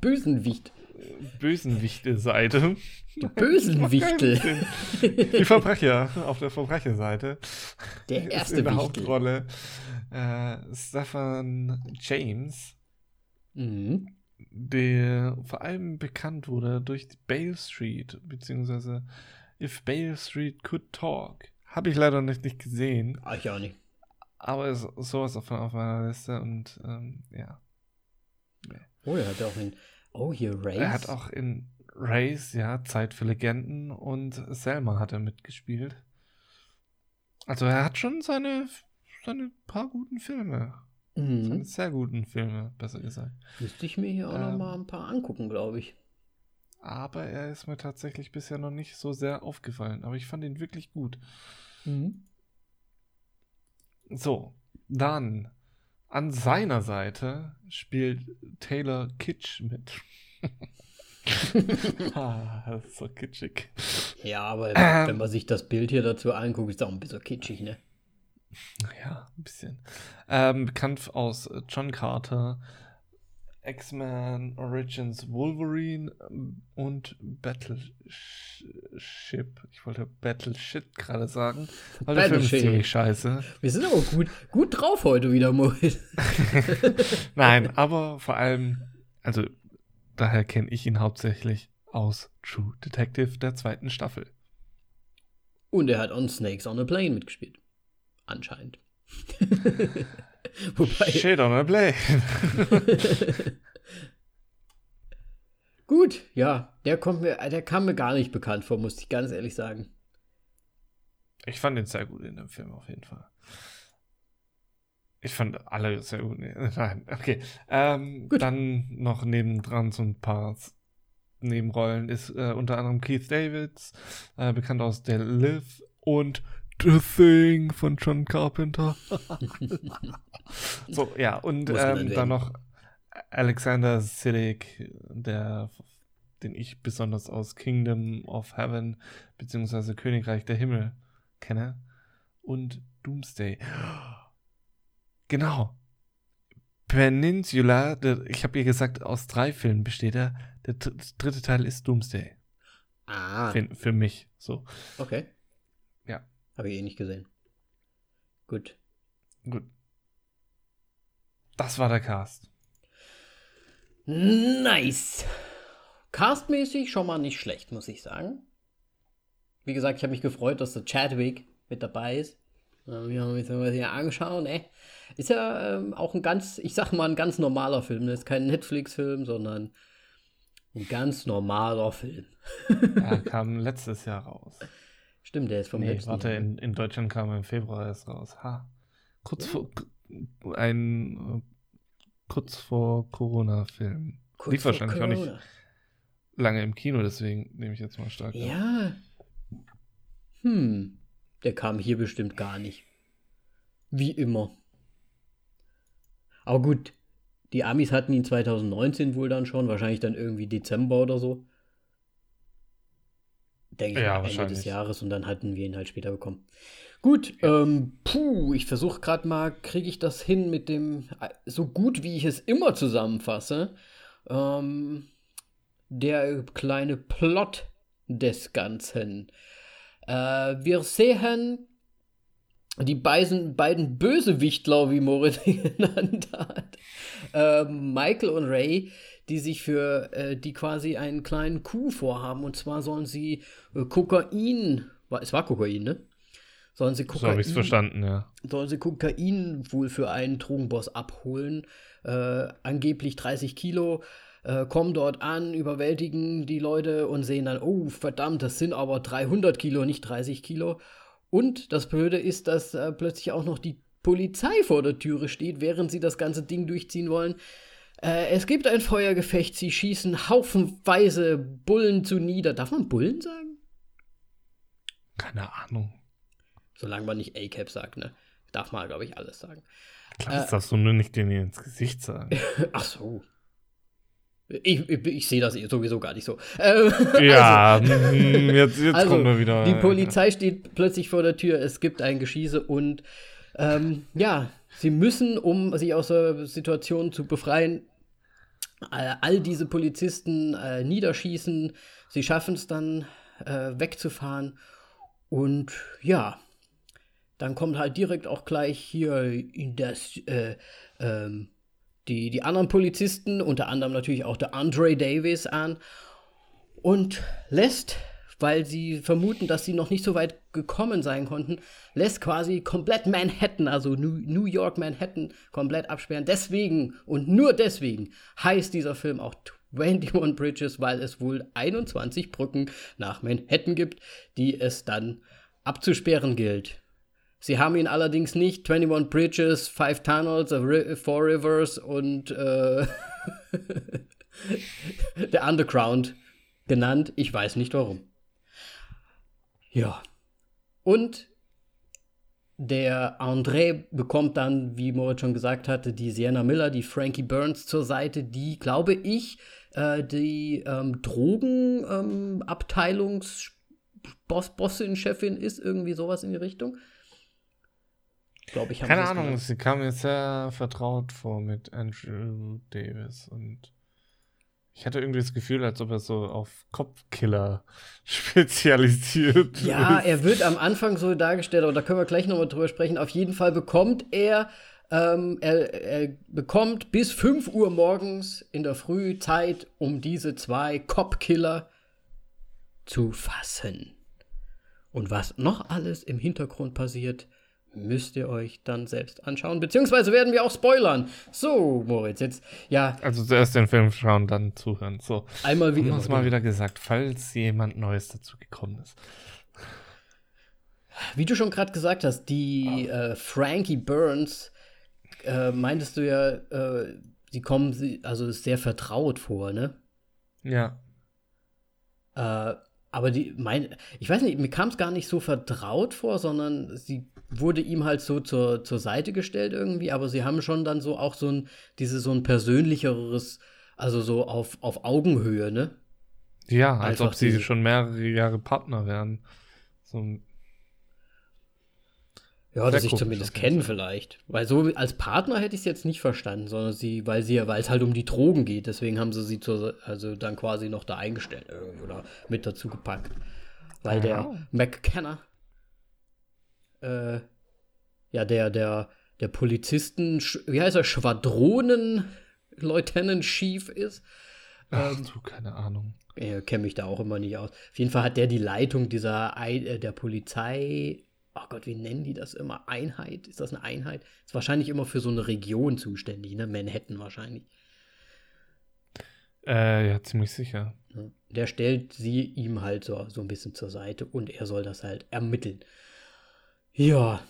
Bösenwicht. Bösenwichte-Seite. Die Bösenwichtel. Die Verbrecher, auf der Verbrecherseite. Der ist erste in der Wichtel. Hauptrolle äh, Stefan James, Mhm. der vor allem bekannt wurde durch Bale Street, beziehungsweise If Bale Street Could Talk. Habe ich leider nicht, nicht gesehen, Ah, ich auch nicht. aber ist sowas auf, auf meiner Liste und ähm, ja. Oh, er hat auch in. Oh, hier Race. Er hat auch in Race, ja, Zeit für Legenden und Selma hat er mitgespielt. Also er hat schon seine, seine paar guten Filme. Seine Mhm. sehr guten Filme, besser gesagt. Müsste ich mir hier auch noch Ähm. mal ein paar angucken, glaube ich. Aber er ist mir tatsächlich bisher noch nicht so sehr aufgefallen. Aber ich fand ihn wirklich gut. Mhm. So, dann an seiner Seite spielt Taylor Kitsch mit. ah, das ist so kitschig. Ja, aber Ähm. wenn man sich das Bild hier dazu anguckt, ist auch ein bisschen kitschig, ne? Ja, ein bisschen. Ähm, bekannt aus äh, John Carter, X-Men Origins Wolverine ähm, und Battleship. Ich wollte Battleship gerade sagen, weil der Film ist ziemlich scheiße. Wir sind aber gut, gut drauf heute wieder, Moritz. Nein, aber vor allem, also daher kenne ich ihn hauptsächlich aus True Detective der zweiten Staffel. Und er hat on Snakes on a Plane mitgespielt. Anscheinend. Wobei. Shit on a Blade. Gut, ja, der kommt mir, der kam mir gar nicht bekannt vor, muss ich ganz ehrlich sagen. Ich fand ihn sehr gut in dem Film auf jeden Fall. Ich fand alle sehr gut. Nein, okay. Ähm, Gut. Dann noch nebendran so ein paar Nebenrollen ist äh, unter anderem Keith Davids, äh, bekannt aus The Live und The Thing von John Carpenter. so, ja, und ähm, dann noch Alexander Siddig, der, den ich besonders aus Kingdom of Heaven beziehungsweise Königreich der Himmel kenne und Doomsday. Genau, Peninsula, der, ich habe ihr gesagt, aus drei Filmen besteht er. Der dritte Teil ist Doomsday. Ah. Für, für mich, so. Okay. Habe ich eh nicht gesehen. Gut. Gut. Das war der Cast. Nice. Castmäßig schon mal nicht schlecht, muss ich sagen. Wie gesagt, ich habe mich gefreut, dass der Chadwick mit dabei ist. Wir haben uns das hier angeschaut, ne? Ist ja ähm, auch ein ganz, ich sag mal, ein ganz normaler Film. Das ist kein Netflix-Film, sondern ein ganz normaler Film. Er kam letztes Jahr raus. Stimmt, der ist vom nee, letzten warte, Jahr. in, in Deutschland kam er im Februar erst raus. Ha. Kurz vor ein äh, kurz vor Corona-Film. Lief wahrscheinlich auch nicht Corona. lange im Kino, deswegen nehme ich jetzt mal stark. an. Ja. Hm. Der kam hier bestimmt gar nicht. Wie immer. Aber gut, die Amis hatten ihn 2019 wohl dann schon, wahrscheinlich dann irgendwie Dezember oder so. Denke ich Ja, Ende des. Jahres und dann hatten wir ihn halt später bekommen. Gut, ähm, puh, ich versuche gerade mal, kriege ich das hin mit dem, so gut wie ich es immer zusammenfasse, ähm, der kleine Plot des Ganzen. Äh, wir sehen die beiden, beiden Bösewichtler, wie Moritz genannt hat, äh, Michael und Ray, die sich für, äh, die quasi einen kleinen Coup vorhaben. Und zwar sollen sie äh, Kokain, es war Kokain, ne? Sollen sie So Kokain, habe ich es verstanden, ja. sollen sie Kokain wohl für einen Drogenboss abholen. Äh, angeblich 30 Kilo. Äh, kommen dort an, überwältigen die Leute und sehen dann, oh verdammt, das sind aber 300 Kilo, nicht 30 Kilo. Und das Blöde ist, dass äh, plötzlich auch noch die Polizei vor der Türe steht, während sie das ganze Ding durchziehen wollen. Äh, es gibt ein Feuergefecht, sie schießen haufenweise Bullen zu nieder. Darf man Bullen sagen? Keine Ahnung. Solange man nicht A-Cap sagt, ne? Darf man, glaube ich, alles sagen. Klar, das darfst du nur nicht denen ins Gesicht sagen. Ach so. Ich, ich, ich sehe das sowieso gar nicht so. Ähm, ja, mm, jetzt, jetzt also, kommen wir wieder. Die Polizei steht plötzlich vor der Tür, es gibt ein Geschieße und ähm, ja, sie müssen, um sich aus der Situation zu befreien, äh, all diese Polizisten äh, niederschießen. Sie schaffen es dann äh, wegzufahren und ja, dann kommt halt direkt auch gleich hier das äh, ähm, die, die anderen Polizisten, unter anderem natürlich auch der Andre Davis an und lässt, weil sie vermuten, dass sie noch nicht so weit gekommen sein konnten, lässt quasi komplett Manhattan, also New, York Manhattan, komplett absperren. Deswegen und nur deswegen heißt dieser Film auch 21 Bridges, weil es wohl 21 Brücken nach Manhattan gibt, die es dann abzusperren gilt. Sie haben ihn allerdings nicht 21 Bridges, 5 Tunnels, 4 Rivers und äh, der Underground genannt. Ich weiß nicht warum. Ja. Und der André bekommt dann, wie Moritz schon gesagt hatte, die Sienna Miller, die Frankie Burns zur Seite, die, glaube ich, äh, die ähm, Drogenabteilungsbossin, Chefin ist, irgendwie sowas in die Richtung. Glaube ich, Keine Ahnung, sie kam mir sehr vertraut vor mit Andrew Davis und ich hatte irgendwie das Gefühl, als ob er so auf Kopfkiller spezialisiert Ja, ist. er wird am Anfang so dargestellt, aber da können wir gleich nochmal drüber sprechen. Auf jeden Fall bekommt er, ähm, er, er bekommt bis 5 Uhr morgens in der Früh Zeit, um diese zwei Cop-Killer zu fassen. Und was noch alles im Hintergrund passiert, müsst ihr euch dann selbst anschauen. Beziehungsweise werden wir auch spoilern. So, Moritz, jetzt, ja, Also zuerst den Film schauen, dann zuhören. So, einmal wie haben wir mal wieder gesagt, falls jemand Neues dazu gekommen ist. Wie du schon gerade gesagt hast, die äh, Frankie Burns, äh, meintest du ja, äh, sie kommen, sie, also ist sehr vertraut vor, ne? Ja. Äh, aber die, mein, ich weiß nicht, mir kam es gar nicht so vertraut vor, sondern sie wurde ihm halt so zur, zur Seite gestellt irgendwie, aber sie haben schon dann so auch so ein, diese so ein persönlicheres, also so auf, auf Augenhöhe, ne? Ja, als Einfach ob sie schon mehrere Jahre Partner wären. So, Ja, dass ich zumindest kennen vielleicht. Weil so als Partner hätte ich es jetzt nicht verstanden, sondern sie, weil sie weil es halt um die Drogen geht, deswegen haben sie sie zur, also dann quasi noch da eingestellt oder mit dazu gepackt. Weil der McKenna, äh, ja, der, der, der Polizisten, wie heißt er, Schwadronen Lieutenant Chief ist. Ach ähm, du, keine Ahnung. Ich kenne mich da auch immer nicht aus. Auf jeden Fall hat der die Leitung dieser äh, der Polizei oh Gott, wie nennen die das immer? Einheit? Ist das eine Einheit? Ist wahrscheinlich immer für so eine Region zuständig, ne? Manhattan wahrscheinlich. Äh, ja, ziemlich sicher. Der stellt sie ihm halt so, so ein bisschen zur Seite und er soll das halt ermitteln. Ja.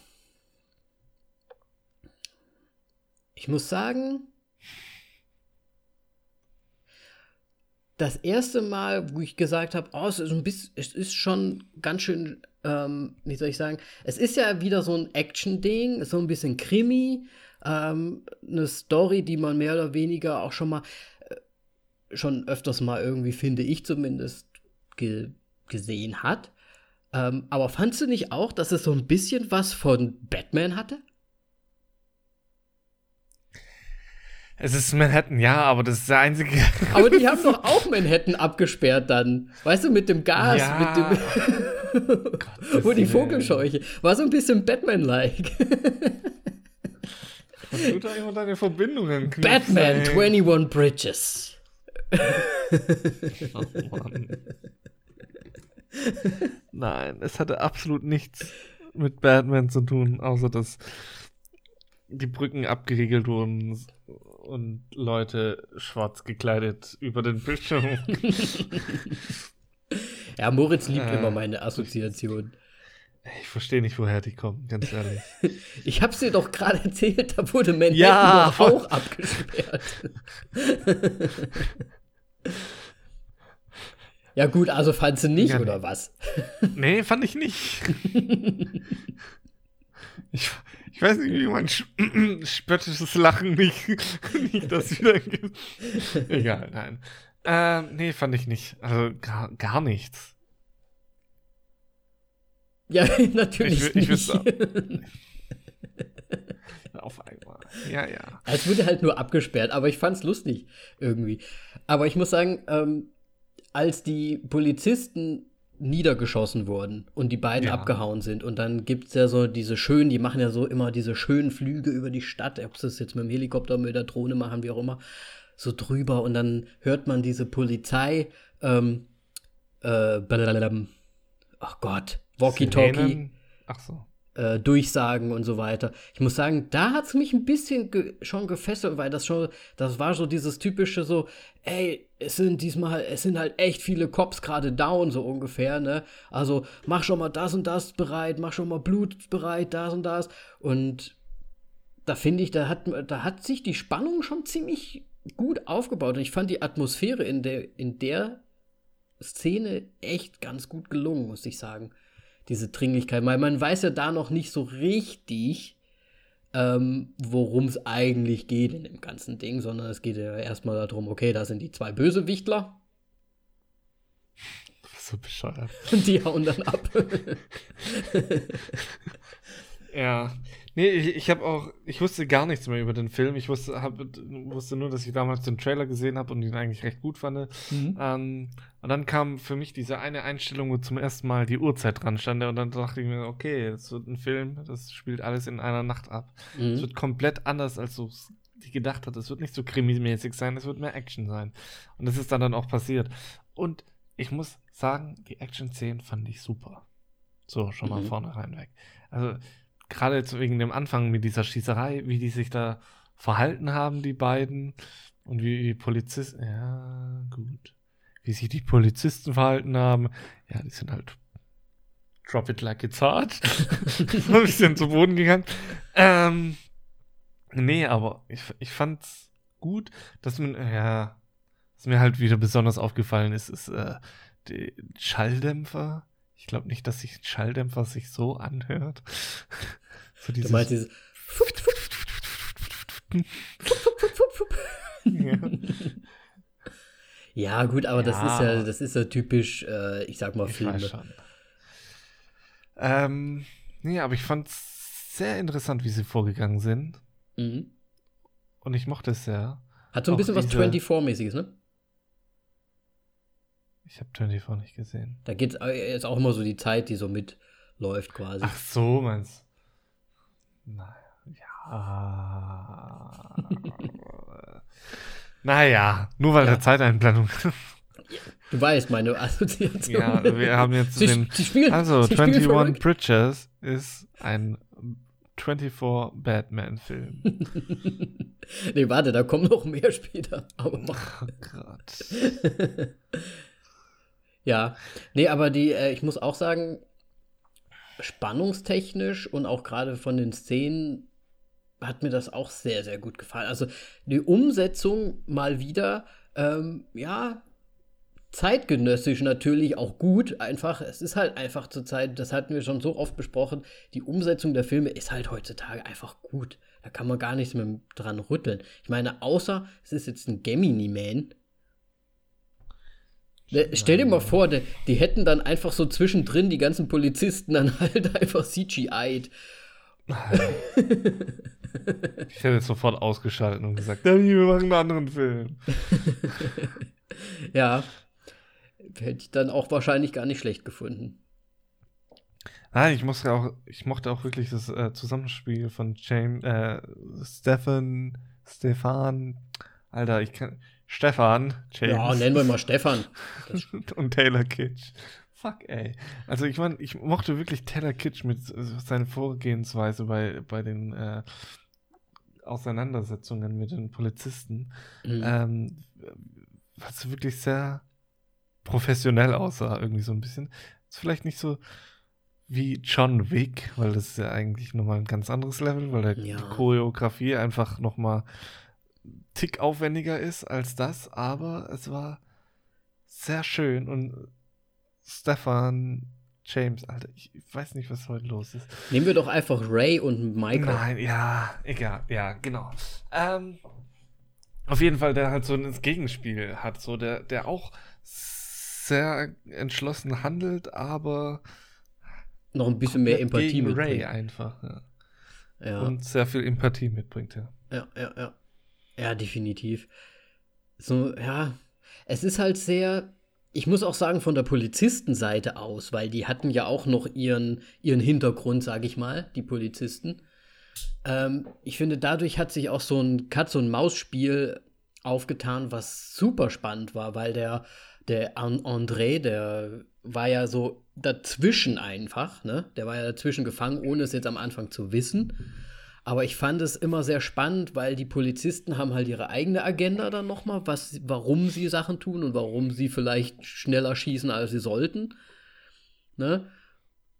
Ich muss sagen, das erste Mal, wo ich gesagt habe, oh, es ist ein bisschen, es ist schon ganz schön ähm, wie soll ich sagen, es ist ja wieder so ein Action-Ding, so ein bisschen Krimi, ähm, eine Story, die man mehr oder weniger auch schon mal, äh, schon öfters mal irgendwie, finde ich zumindest, ge gesehen hat. Ähm, aber fandst du nicht auch, dass es so ein bisschen was von Batman hatte? Es ist Manhattan, ja, aber das ist der einzige. Aber die haben doch auch Manhattan abgesperrt dann. Weißt du, mit dem Gas, ja. mit dem. Gott, Wo die Vogelscheuche. War so ein bisschen Batman-like. Du da immer deine Verbindungen knüpfen, Batman ey. 21 Bridges. oh Mann. Nein, es hatte absolut nichts mit Batman zu tun, außer dass die Brücken abgeriegelt wurden und Leute schwarz gekleidet über den Bildschirm. ja, Moritz liebt äh, immer meine Assoziation. Ich verstehe nicht, woher die kommen, ganz ehrlich. ich hab's dir doch gerade erzählt, da wurde Manhattan ja, auch abgesperrt. ja gut, also fandst du nicht, ja, oder was? nee, fand ich nicht. ich, ich weiß nicht, wie mein spöttisches Lachen nicht, nicht das wieder gibt. Egal, nein. Äh, nee, fand ich nicht. Also gar, gar nichts. Ja, natürlich ich, nicht. Ich Auf einmal. Ja, ja. Es wurde halt nur abgesperrt, aber ich fand's lustig irgendwie. Aber ich muss sagen, ähm, als die Polizisten niedergeschossen wurden und die beiden ja. abgehauen sind. Und dann gibt es ja so diese schönen, die machen ja so immer diese schönen Flüge über die Stadt, ob sie es jetzt mit dem Helikopter, mit der Drohne machen, wie auch immer, so drüber. Und dann hört man diese Polizei, ähm, äh, ach Gott, Walkie-Talkie. Ach so äh, Durchsagen und so weiter. Ich muss sagen, da hat es mich ein bisschen ge schon gefesselt, weil das schon, das war so dieses typische so, ey, es sind diesmal, es sind halt echt viele Cops gerade down, so ungefähr, ne? Also mach schon mal das und das bereit, mach schon mal Blut bereit, das und das. Und da finde ich, da hat, da hat sich die Spannung schon ziemlich gut aufgebaut. Und ich fand die Atmosphäre in der, in der Szene echt ganz gut gelungen, muss ich sagen diese Dringlichkeit. Weil man weiß ja da noch nicht so richtig, ähm, worum es eigentlich geht in dem ganzen Ding, sondern es geht ja erstmal darum, okay, da sind die zwei Bösewichtler. So bescheuert. Und die hauen dann ab. ja. Nee, ich, ich habe auch, ich wusste gar nichts mehr über den Film. Ich wusste, hab, wusste nur, dass ich damals den Trailer gesehen habe und ihn eigentlich recht gut fand. Mhm. Ähm, und dann kam für mich diese eine Einstellung, wo zum ersten Mal die Uhrzeit dran stand. Und dann dachte ich mir, okay, es wird ein Film, das spielt alles in einer Nacht ab. Es mhm. wird komplett anders, als du die gedacht hat. Es wird nicht so krimimäßig sein, es wird mehr Action sein. Und das ist dann, dann auch passiert. Und ich muss sagen, die Action-Szenen fand ich super. So, schon mal mhm. vorne rein weg. Also, gerade jetzt wegen dem Anfang mit dieser Schießerei, wie die sich da verhalten haben, die beiden. Und wie die Polizisten, ja, gut. Wie sich die Polizisten verhalten haben. Ja, die sind halt drop it like it's hard. ein bisschen zu Boden gegangen. Ähm, nee, aber ich, ich fand's gut, dass man, ja, was mir halt wieder besonders aufgefallen ist, ist äh, die Schalldämpfer ich glaube nicht, dass sich ein Schalldämpfer sich so anhört. so dieses du meinst dieses ja. ja. gut, aber ja. das ist ja, das ist ja typisch, äh, ich sag mal, Filme. Ähm, nee, aber ich fand's sehr interessant, wie sie vorgegangen sind. Mhm. Und ich mochte es sehr. Hat so ein Auch bisschen was diese- 24-mäßiges, ne? Ich habe 24 nicht gesehen. Da geht es jetzt auch immer so die Zeit, die so mitläuft quasi. Ach so, meinst Na, ja. naja, nur weil Ja. der Zeiteinblendung. Du weißt meine Assoziation. ja, wir haben jetzt Sie, den. sie spielen, Also, sie spielen 21 verrückt. Bridges ist ein 24 Batman-Film. nee, warte, da kommen noch mehr später. Aber mach. Oh Gott. Ja, nee, aber die, äh, ich muss auch sagen, spannungstechnisch und auch gerade von den Szenen hat mir das auch sehr, sehr gut gefallen. Also die Umsetzung mal wieder, ähm, ja, zeitgenössisch natürlich auch gut. Einfach, es ist halt einfach zur Zeit, das hatten wir schon so oft besprochen, die Umsetzung der Filme ist halt heutzutage einfach gut. Da kann man gar nichts mehr dran rütteln. Ich meine, außer es ist jetzt ein Gemini-Man. Ne, Stell dir mal vor, die, die hätten dann einfach so zwischendrin die ganzen Polizisten dann halt einfach CGI'd. Ich hätte jetzt sofort ausgeschaltet und gesagt, "Ja, wir machen einen anderen Film. Ja, hätte ich dann auch wahrscheinlich gar nicht schlecht gefunden. Nein, ich musste auch, ich mochte auch wirklich das äh, Zusammenspiel von James, äh, Stefan, Stefan, Alter, ich kann, Stefan, James Ja, nennen wir mal Stefan. und Taylor Kitsch. Fuck, ey. Also ich meine, ich mochte wirklich Taylor Kitsch mit seiner Vorgehensweise bei, bei den äh, Auseinandersetzungen mit den Polizisten. Mhm. Ähm, was wirklich sehr professionell aussah, irgendwie so ein bisschen. Ist vielleicht nicht so wie John Wick, weil das ist ja eigentlich nochmal ein ganz anderes Level, weil der, Ja. die Choreografie einfach nochmal Tick aufwendiger ist als das, aber es war sehr schön und Stefan James, Alter, ich weiß nicht, was heute los ist. Nehmen wir doch einfach Ray und Michael. Nein, ja, egal, ja, genau. Ähm, auf jeden Fall, der halt so ein Gegenspiel hat, so der, der auch sehr entschlossen handelt, aber Noch ein bisschen mehr Empathie gegen Ray mitbringen. einfach, ja. Ja. Und sehr viel Empathie mitbringt, ja. Ja, ja, ja. Ja, definitiv. So, ja. Es ist halt sehr. Ich muss auch sagen, von der Polizistenseite aus, weil die hatten ja auch noch ihren, ihren Hintergrund, sage ich mal, die Polizisten. Ähm, ich finde, dadurch hat sich auch so ein Katz-und-Maus-Spiel aufgetan, was super spannend war, weil der, der An- André, der war ja so dazwischen einfach, ne? Der war ja dazwischen gefangen, ohne es jetzt am Anfang zu wissen. Aber ich fand es immer sehr spannend, weil die Polizisten haben halt ihre eigene Agenda dann nochmal, was, warum sie Sachen tun und warum sie vielleicht schneller schießen, als sie sollten. Ne?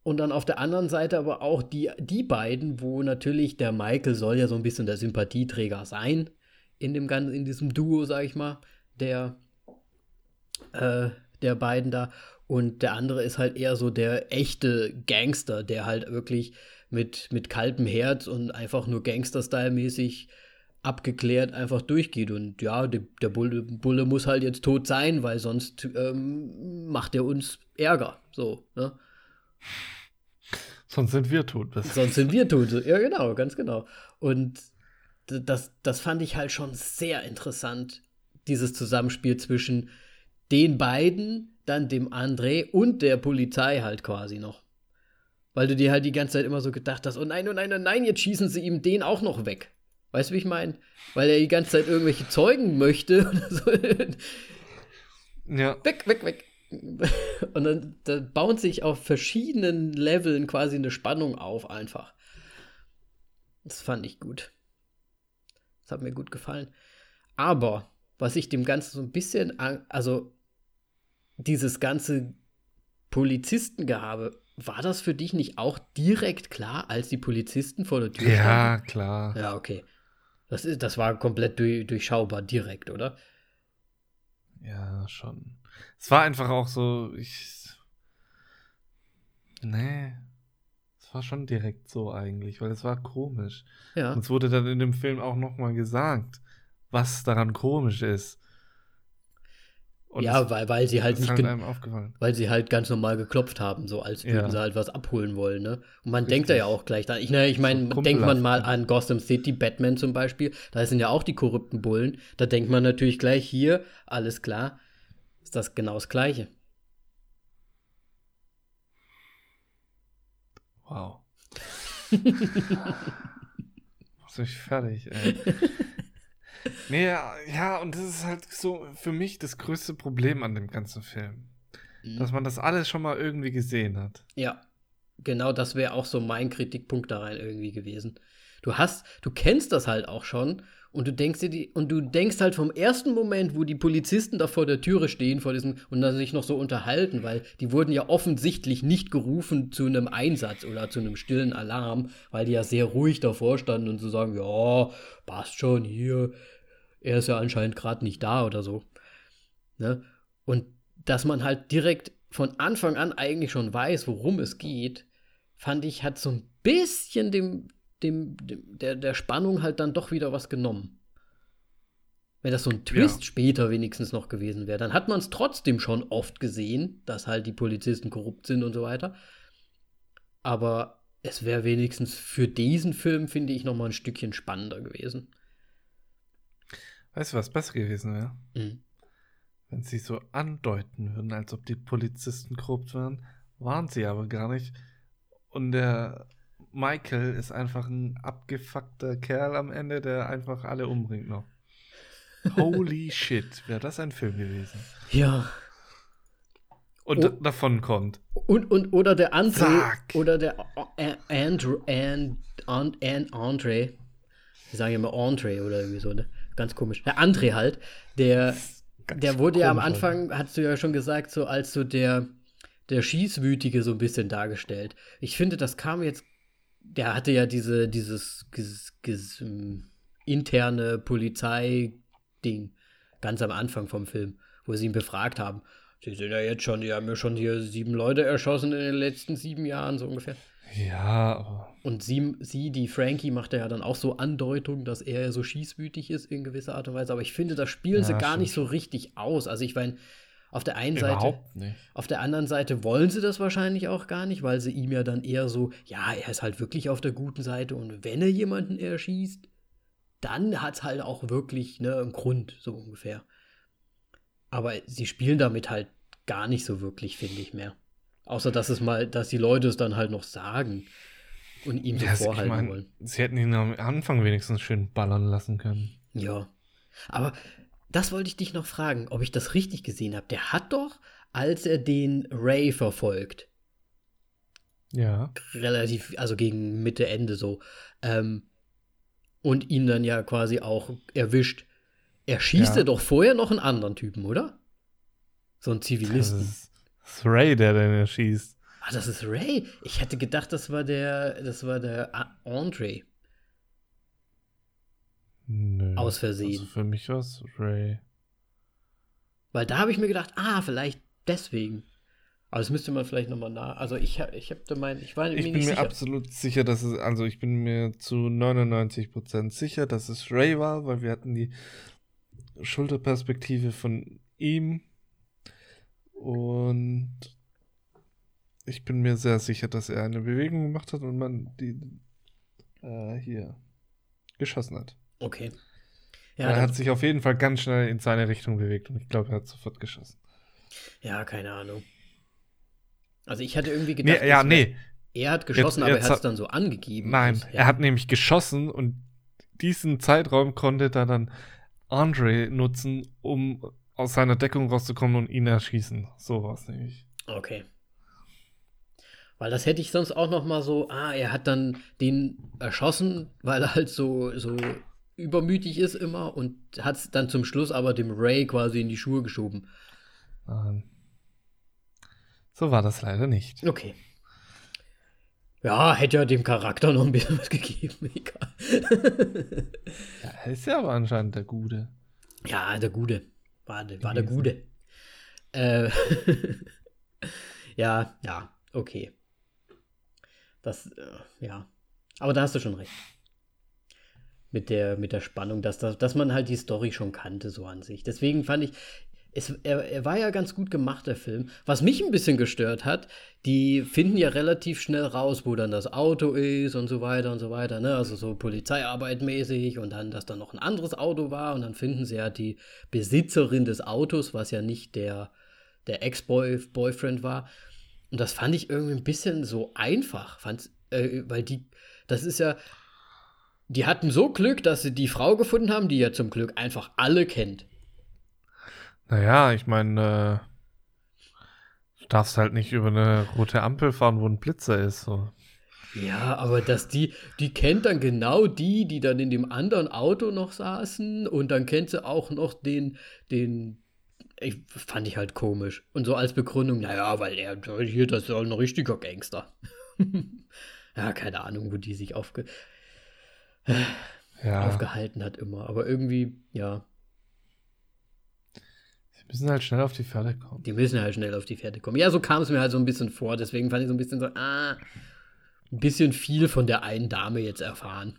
Und dann auf der anderen Seite aber auch die, die beiden, wo natürlich der Michael soll ja so ein bisschen der Sympathieträger sein in dem ganzen, in diesem Duo, sag ich mal, der, äh, der beiden da. Und der andere ist halt eher so der echte Gangster, der halt wirklich mit, mit kaltem Herz und einfach nur Gangster-Style-mäßig abgeklärt einfach durchgeht. Und ja, der, der Bulle, Bulle muss halt jetzt tot sein, weil sonst ähm, macht er uns Ärger. So, ne? Sonst sind wir tot. Sonst sind wir tot. Ja, genau, ganz genau. Und das, das fand ich halt schon sehr interessant, dieses Zusammenspiel zwischen den beiden, dann dem André und der Polizei halt quasi noch. Weil du dir halt die ganze Zeit immer so gedacht hast, oh nein, oh nein, oh nein, jetzt schießen sie ihm den auch noch weg. Weißt du, wie ich meine? Weil er die ganze Zeit irgendwelche Zeugen möchte. oder so. ja. weg, weg, weg. Und dann da baut sich auf verschiedenen Leveln quasi eine Spannung auf, einfach. Das fand ich gut. Das hat mir gut gefallen. Aber, was ich dem Ganzen so ein bisschen, an- also dieses ganze Polizistengehabe, war das für dich nicht auch direkt klar, als die Polizisten vor der Tür standen? Ja, klar. Ja, okay. Das, ist, das war komplett durch, durchschaubar direkt, oder? Ja, schon. Es war einfach auch so, ich. Nee. Es war schon direkt so eigentlich, weil es war komisch. Ja. Und es wurde dann in dem Film auch nochmal gesagt, was daran komisch ist. Und ja, weil, weil sie halt nicht. Weil sie halt ganz normal geklopft haben, so als würden ja. sie halt was abholen wollen, ne? Und man Richtig. denkt da ja auch gleich da. Ich, ne, ich meine, so denkt man mal an Gotham City, Batman zum Beispiel, da sind ja auch die korrupten Bullen. Da denkt man natürlich gleich hier, alles klar, ist das genau das Gleiche. Wow. Machst mich fertig, ey. Nee, ja, und das ist halt so für mich das größte Problem an dem ganzen Film. Mhm. Dass man das alles schon mal irgendwie gesehen hat. Ja, genau das wäre auch so mein Kritikpunkt da rein irgendwie gewesen. Du hast, du kennst das halt auch schon und du denkst dir die, und du denkst halt vom ersten Moment, wo die Polizisten da vor der Türe stehen, vor diesem, und dann sich noch so unterhalten, weil die wurden ja offensichtlich nicht gerufen zu einem Einsatz oder zu einem stillen Alarm, weil die ja sehr ruhig davor standen und so sagen, ja, passt schon hier, er ist ja anscheinend gerade nicht da oder so. Ne? Und dass man halt direkt von Anfang an eigentlich schon weiß, worum es geht, fand ich, hat so ein bisschen dem, dem, dem der, der Spannung halt dann doch wieder was genommen. Wenn das so ein Twist ja. später wenigstens noch gewesen wäre, dann hat man es trotzdem schon oft gesehen, dass halt die Polizisten korrupt sind und so weiter. Aber es wäre wenigstens für diesen Film, finde ich, noch mal ein Stückchen spannender gewesen. Weißt du, was besser gewesen wäre? Mhm. Wenn sie so andeuten würden, als ob die Polizisten korrupt wären, waren sie aber gar nicht. Und der Michael ist einfach ein abgefuckter Kerl am Ende, der einfach alle umbringt noch. Holy shit, wäre das ein Film gewesen. Ja. Und oh. davon kommt. Und, und oder der André Zack. oder der Andrew and, and, and Andre. Ich sage immer Andre oder irgendwie so, ne? Ganz komisch. Der André halt, der, der wurde ja am Anfang, hast du ja schon gesagt, so als so der, der Schießwütige so ein bisschen dargestellt. Ich finde, das kam jetzt, der hatte ja diese, dieses, dieses, dieses um, interne Polizei-Ding ganz am Anfang vom Film, wo sie ihn befragt haben. Sie sind ja jetzt schon, die haben ja schon hier sieben Leute erschossen in den letzten sieben Jahren, so ungefähr. Ja, aber. Und sie, sie, die Frankie, macht ja dann auch so Andeutungen, dass er ja so schießwütig ist in gewisser Art und Weise. Aber ich finde, das spielen ja, sie gar nicht so richtig aus. Also ich meine, auf der einen Seite, auf der anderen Seite wollen sie das wahrscheinlich auch gar nicht, weil sie ihm ja dann eher so, ja, er ist halt wirklich auf der guten Seite und wenn er jemanden erschießt, dann hat es halt auch wirklich ne, einen Grund, so ungefähr. Aber sie spielen damit halt gar nicht so wirklich, finde ich mehr. Außer dass es mal, dass die Leute es dann halt noch sagen und ihm so ja, vorhalten ich mein, wollen. Sie hätten ihn am Anfang wenigstens schön ballern lassen können. Ja. Aber das wollte ich dich noch fragen, ob ich das richtig gesehen habe. Der hat doch, als er den Ray verfolgt, ja. Relativ, also gegen Mitte, Ende so. Ähm, und ihn dann ja quasi auch erwischt. Er schießt ja. er doch vorher noch einen anderen Typen, oder? So einen Zivilisten. Das ist, Ray, der den erschießt. Ah, das ist Ray. Ich hätte gedacht, das war der, das war der Andre. Nö. Aus Versehen. Also für mich war es Ray. Weil da habe ich mir gedacht, ah, vielleicht deswegen. Aber das müsste man vielleicht nochmal nach. Also ich, ich habe da mein, ich war mir ich bin mir sicher. absolut sicher, dass es, also ich bin mir zu 99% sicher, dass es Ray war, weil wir hatten die Schulterperspektive von ihm und ich bin mir sehr sicher, dass er eine Bewegung gemacht hat und man die äh, hier geschossen hat. Okay. Ja, er hat sich auf jeden Fall ganz schnell in seine Richtung bewegt und ich glaube, er hat sofort geschossen. Ja, keine Ahnung. Also ich hatte irgendwie gedacht, nee, ja, nee. er hat geschossen, jetzt, aber er hat es dann so angegeben. Nein, und, ja. er hat nämlich geschossen und diesen Zeitraum konnte da dann Andre nutzen, um aus seiner Deckung rauszukommen und ihn erschießen. So war es nämlich. Okay. Weil das hätte ich sonst auch noch mal so, ah, er hat dann den erschossen, weil er halt so, so übermütig ist immer und hat es dann zum Schluss aber dem Ray quasi in die Schuhe geschoben. Ähm, so war das leider nicht. Okay. Ja, hätte ja dem Charakter noch ein bisschen was gegeben, egal. ja, er ist ja aber anscheinend der Gute. Ja, der Gute. War, war der Gute. Äh, ja, ja, okay. Das, äh, ja. Aber da hast du schon recht. Mit der, mit der Spannung, dass, dass, dass man halt die Story schon kannte, so an sich. Deswegen fand ich, es, er, er war ja ganz gut gemacht, der Film. Was mich ein bisschen gestört hat, die finden ja relativ schnell raus, wo dann das Auto ist und so weiter und so weiter, ne? Also so Polizeiarbeit mäßig und dann, dass da noch ein anderes Auto war und dann finden sie ja die Besitzerin des Autos, was ja nicht der, der Ex-Boyfriend war. Und das fand ich irgendwie ein bisschen so einfach, fand's, äh, weil die, das ist ja, die hatten so Glück, dass sie die Frau gefunden haben, die ja zum Glück einfach alle kennt. Naja, ich meine, äh, du darfst halt nicht über eine rote Ampel fahren, wo ein Blitzer ist. So. Ja, aber dass die, die kennt dann genau die, die dann in dem anderen Auto noch saßen und dann kennt sie auch noch den, den, ich, fand ich halt komisch. Und so als Begründung, naja, weil er hier, das ist ja ein richtiger Gangster. ja, keine Ahnung, wo die sich aufge, ja. aufgehalten hat immer. Aber irgendwie, ja, müssen halt schnell auf die Pferde kommen. Die müssen halt schnell auf die Pferde kommen. Ja, so kam es mir halt so ein bisschen vor. Deswegen fand ich so ein bisschen so, ah, ein bisschen viel von der einen Dame jetzt erfahren.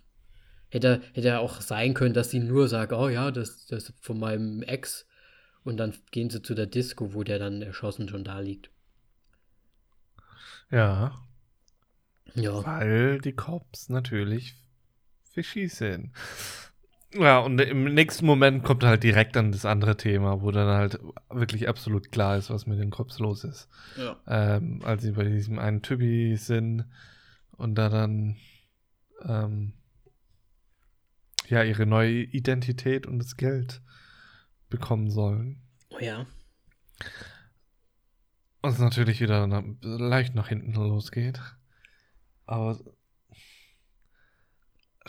Hätte, hätte auch sein können, dass sie nur sagt, oh ja, das, das ist von meinem Ex. Und dann gehen sie zu der Disco, wo der dann erschossen schon da liegt. Ja. Ja. Weil die Cops natürlich fishy sind. Ja, und im nächsten Moment kommt halt direkt an das andere Thema, wo dann halt wirklich absolut klar ist, was mit den Cops los ist. Ja. Ähm, als sie bei diesem einen Typi sind und da dann ähm, ja ihre neue Identität und das Geld bekommen sollen. Oh ja. Und es natürlich wieder leicht nach hinten losgeht. Aber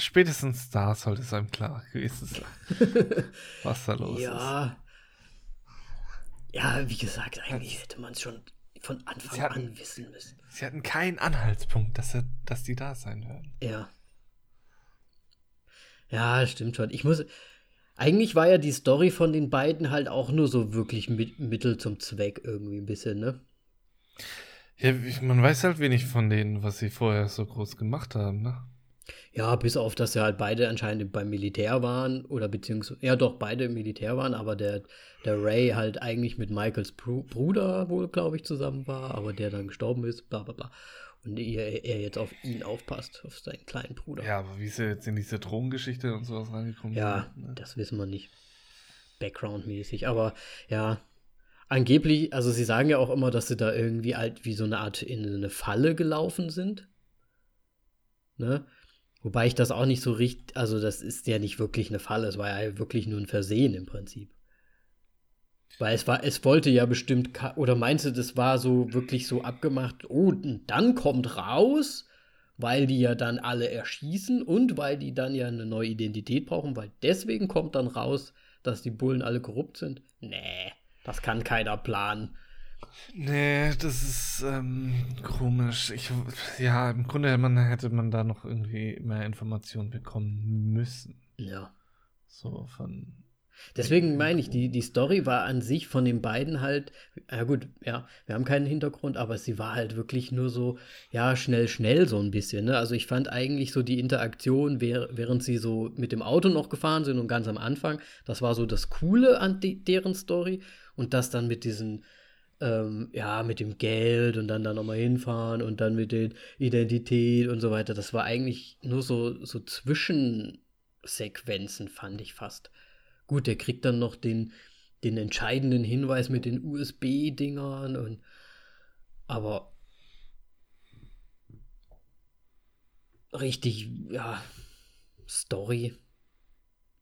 spätestens da sollte es einem klar gewesen sein, was da los ja. ist. Ja, wie gesagt, eigentlich hätte man es schon von Anfang hatten, an wissen müssen. Sie hatten keinen Anhaltspunkt, dass, er, dass die da sein werden. Ja. Ja, stimmt schon. Ich muss. Eigentlich war ja die Story von den beiden halt auch nur so wirklich mit, Mittel zum Zweck irgendwie ein bisschen, ne? Ja, man weiß halt wenig von denen, was sie vorher so groß gemacht haben, ne? Ja, bis auf, dass sie halt beide anscheinend beim Militär waren oder beziehungsweise, ja doch, beide im Militär waren, aber der, der Ray halt eigentlich mit Michaels Bruder wohl, glaube ich, zusammen war, aber der dann gestorben ist, bla bla bla. Und er, er jetzt auf ihn aufpasst, auf seinen kleinen Bruder. Ja, aber wie ist er jetzt in diese Drogengeschichte und sowas reingekommen? Ja, ne? das wissen wir nicht. Background-mäßig, aber ja, angeblich, also sie sagen ja auch immer, dass sie da irgendwie halt wie so eine Art in eine Falle gelaufen sind. Ne? Wobei ich das auch nicht so richtig, also das ist ja nicht wirklich eine Falle, es war ja wirklich nur ein Versehen im Prinzip. Weil es war, es wollte ja bestimmt, oder meinst du, das war so wirklich so abgemacht, oh, und dann kommt raus, weil die ja dann alle erschießen und weil die dann ja eine neue Identität brauchen, weil deswegen kommt dann raus, dass die Bullen alle korrupt sind? Nee, das kann keiner planen. Nee, das ist ähm, komisch. Ich, ja, im Grunde man, hätte man da noch irgendwie mehr Informationen bekommen müssen. Ja. So von. Deswegen meine ich, die, die Story war an sich von den beiden halt, ja gut, ja, wir haben keinen Hintergrund, aber sie war halt wirklich nur so, ja, schnell, schnell so ein bisschen. Ne? Also ich fand eigentlich so die Interaktion, während sie so mit dem Auto noch gefahren sind und ganz am Anfang, das war so das Coole an die, deren Story und das dann mit diesen ähm, ja, mit dem Geld und dann da nochmal hinfahren und dann mit der Identität und so weiter. Das war eigentlich nur so, so Zwischensequenzen, fand ich fast. Gut, der kriegt dann noch den, den entscheidenden Hinweis mit den USB-Dingern und aber richtig, ja, Story,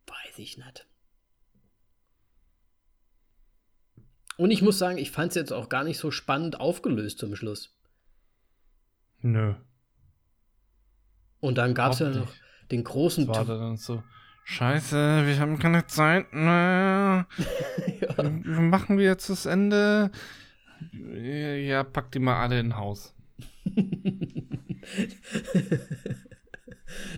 weiß ich nicht. Und ich muss sagen, ich fand es jetzt auch gar nicht so spannend aufgelöst zum Schluss. Nö. Und dann gab es ja noch den großen. Das war dann so. Scheiße, wir haben keine Zeit mehr. ja. Machen wir jetzt das Ende? Ja, pack die mal alle in Haus.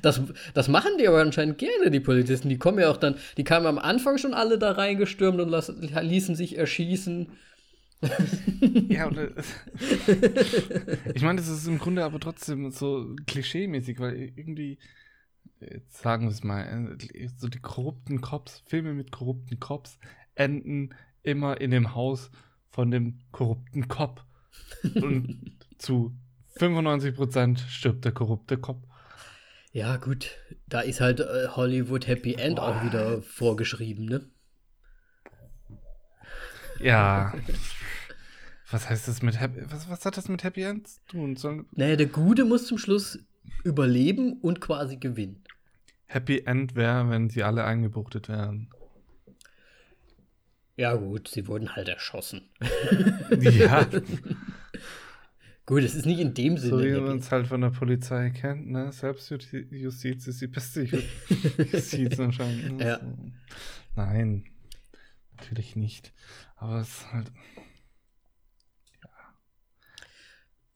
Das, das machen die aber anscheinend gerne, die Polizisten. Die kommen ja auch dann, die kamen am Anfang schon alle da reingestürmt und las, ließen sich erschießen. ja, oder, ich meine, das ist im Grunde aber trotzdem so klischee-mäßig, weil irgendwie, jetzt sagen wir es mal, so die korrupten Cops, Filme mit korrupten Cops enden immer in dem Haus von dem korrupten Cop. Und zu 95% stirbt der korrupte Cop. Ja, gut, da ist halt äh, Hollywood Happy End Boah. auch wieder vorgeschrieben, ne? Ja. was heißt das mit Happy was, was hat das mit Happy End zu tun? Soll naja, der Gute muss zum Schluss überleben und quasi gewinnen. Happy End wäre, wenn sie alle eingebuchtet wären. Ja, gut, sie wurden halt erschossen. ja. gut, es ist nicht in dem Sinne. So wie man es halt von der Polizei kennt, ne? Selbstjustiz ist die beste Justiz anscheinend. Ja. Nein, natürlich nicht. Aber es ist halt.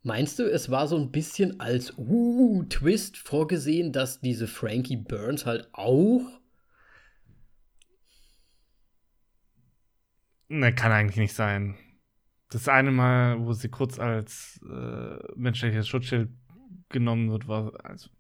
Meinst du, es war so ein bisschen als uh, Twist vorgesehen, dass diese Frankie Burns halt auch Ne, kann eigentlich nicht sein. Das eine Mal, wo sie kurz als äh, menschliches Schutzschild genommen wird, war. Also,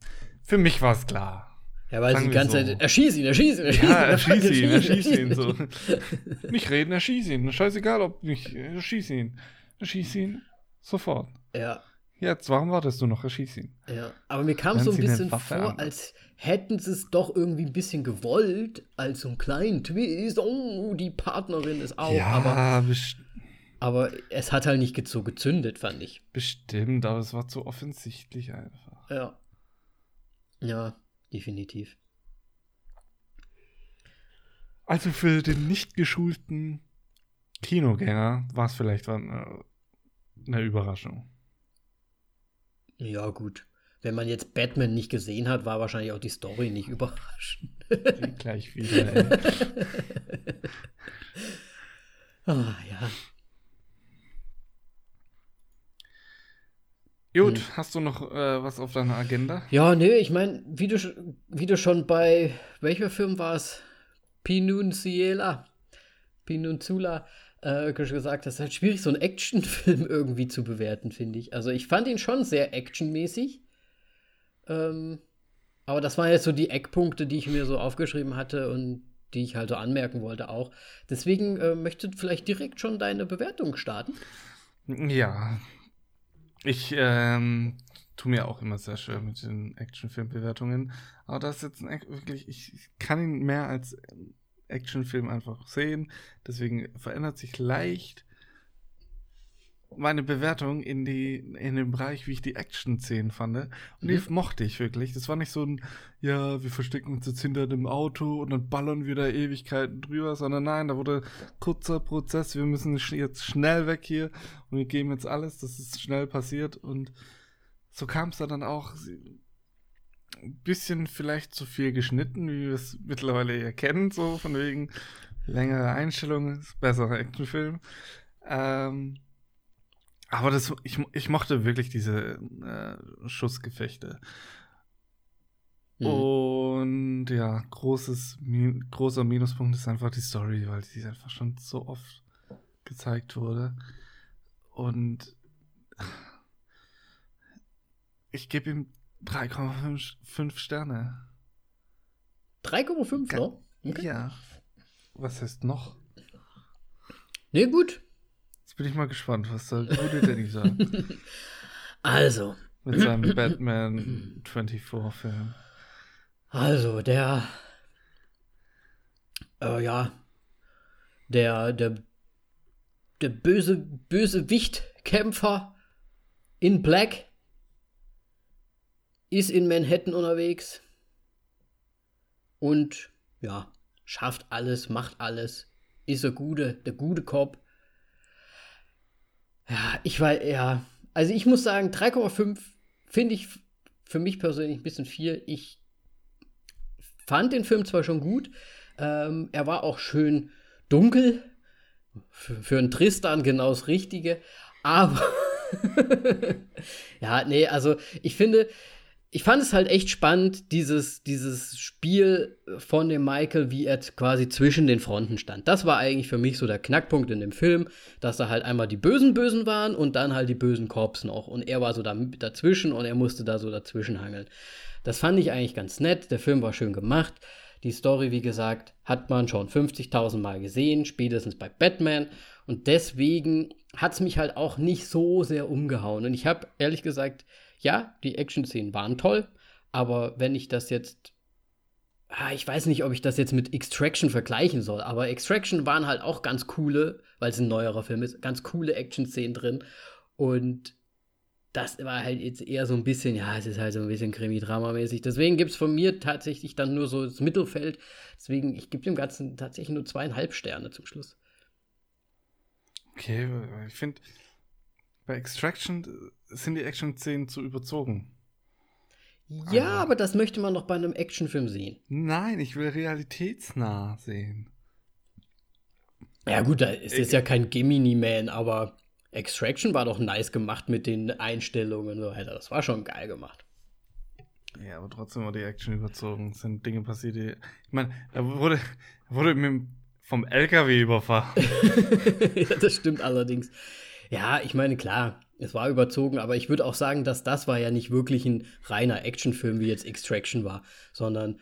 für mich war es klar. Ja, weil sie die ganze so. Zeit. Erschieß ihn, erschieß ihn, erschieß ihn. Ja, erschieß ihn, erschieß ihn. So. nicht reden, erschieß ihn. Scheißegal, ob nicht. Erschieß ihn. Erschieß ihn. Sofort. Ja. Jetzt, warum wartest du noch? Erschieß ihn. Ja, aber mir kam es so ein bisschen vor, an. als hätten sie es doch irgendwie ein bisschen gewollt, als so einen kleinen Twist. Oh, die Partnerin ist auch. Ja, aber, aber es hat halt nicht so gezündet, fand ich. Bestimmt, aber es war zu offensichtlich einfach. Ja. Ja, definitiv. Also für den nicht geschulten Kinogänger war es vielleicht eine, eine Überraschung. Ja, gut. Wenn man jetzt Batman nicht gesehen hat, war wahrscheinlich auch die Story nicht überraschend. Gleich wieder, ey. ah, ja. Gut, hm. hast du noch äh, was auf deiner Agenda? Ja, nee, ich meine, wie du, wie du schon bei, welcher Film war es? Pinunciela. Pinuncula äh, gesagt hast, ist halt schwierig, so einen Actionfilm irgendwie zu bewerten, finde ich. Also ich fand ihn schon sehr actionmäßig. Ähm, aber das waren jetzt so die Eckpunkte, die ich mir so aufgeschrieben hatte und die ich halt so anmerken wollte auch. Deswegen äh, möchtest du vielleicht direkt schon deine Bewertung starten? Ja. Ich ähm, tue mir auch immer sehr schwer mit den Actionfilmbewertungen. Aber das ist jetzt ein, wirklich, ich, ich kann ihn mehr als Actionfilm einfach sehen. Deswegen verändert sich leicht meine Bewertung in die in den Bereich, wie ich die Action-Szenen fand. Und mhm. die mochte ich wirklich. Das war nicht so ein, ja, wir verstecken uns jetzt hinter dem Auto und dann ballern wir da Ewigkeiten drüber, sondern nein, da wurde kurzer Prozess, wir müssen jetzt schnell weg hier und wir geben jetzt alles, dass es schnell passiert und so kam es dann auch ein bisschen vielleicht zu viel geschnitten, wie wir es mittlerweile ja kennen, so von wegen längere Einstellungen, besserer Actionfilm. Ähm, aber das, ich, ich mochte wirklich diese äh, Schussgefechte. Mhm. Und ja, großes, großer Minuspunkt ist einfach die Story, weil sie einfach schon so oft gezeigt wurde. Und ich gebe ihm 3,5 Sterne. 3,5 noch? Okay. Ja. Was heißt noch? Nee, gut. Jetzt bin ich mal gespannt, was der gute Danny sagt. Also. Mit seinem Batman 24-Film. Also, der. Äh, ja. Der, der, der böse, böse Wichtkämpfer in Black ist in Manhattan unterwegs und ja, schafft alles, macht alles, ist der gute, der gute Cop. Ja, ich war, ja, also ich muss sagen, 3,5 finde ich für mich persönlich ein bisschen viel. Ich fand den Film zwar schon gut, ähm, er war auch schön dunkel, für, für einen Tristan genau das Richtige, aber ja, nee, also ich finde, ich fand es halt echt spannend, dieses, dieses Spiel von dem Michael, wie er quasi zwischen den Fronten stand. Das war eigentlich für mich so der Knackpunkt in dem Film, dass da halt einmal die bösen Bösen waren und dann halt die bösen Korps noch. Und er war so da, dazwischen und er musste da so dazwischen hangeln. Das fand ich eigentlich ganz nett. Der Film war schön gemacht. Die Story, wie gesagt, hat man schon 50.000 Mal gesehen, spätestens bei Batman. Und deswegen hat es mich halt auch nicht so sehr umgehauen. Und ich habe ehrlich gesagt, ja, die Action-Szenen waren toll, aber wenn ich das jetzt ah, ich weiß nicht, ob ich das jetzt mit Extraction vergleichen soll, aber Extraction waren halt auch ganz coole, weil es ein neuerer Film ist, ganz coole Action-Szenen drin. Und das war halt jetzt eher so ein bisschen, ja, es ist halt so ein bisschen Krimi-Drama-mäßig. Deswegen gibt es von mir tatsächlich dann nur so das Mittelfeld. Deswegen, ich gebe dem Ganzen tatsächlich nur zweieinhalb Sterne zum Schluss. Okay, ich finde, bei Extraction sind die Action-Szenen zu überzogen. Ja, aber, aber das möchte man noch bei einem Actionfilm sehen. Nein, ich will realitätsnah sehen. Ja, gut, da ist jetzt ja kein Gemini-Man, aber Extraction war doch nice gemacht mit den Einstellungen und so weiter. Das war schon geil gemacht. Ja, aber trotzdem war die Action überzogen. Es sind Dinge passiert, die. Ich meine, da wurde, wurde vom LKW überfahren. ja, das stimmt allerdings. Ja, ich meine, klar, es war überzogen, aber ich würde auch sagen, dass das war ja nicht wirklich ein reiner Actionfilm, wie jetzt Extraction war, sondern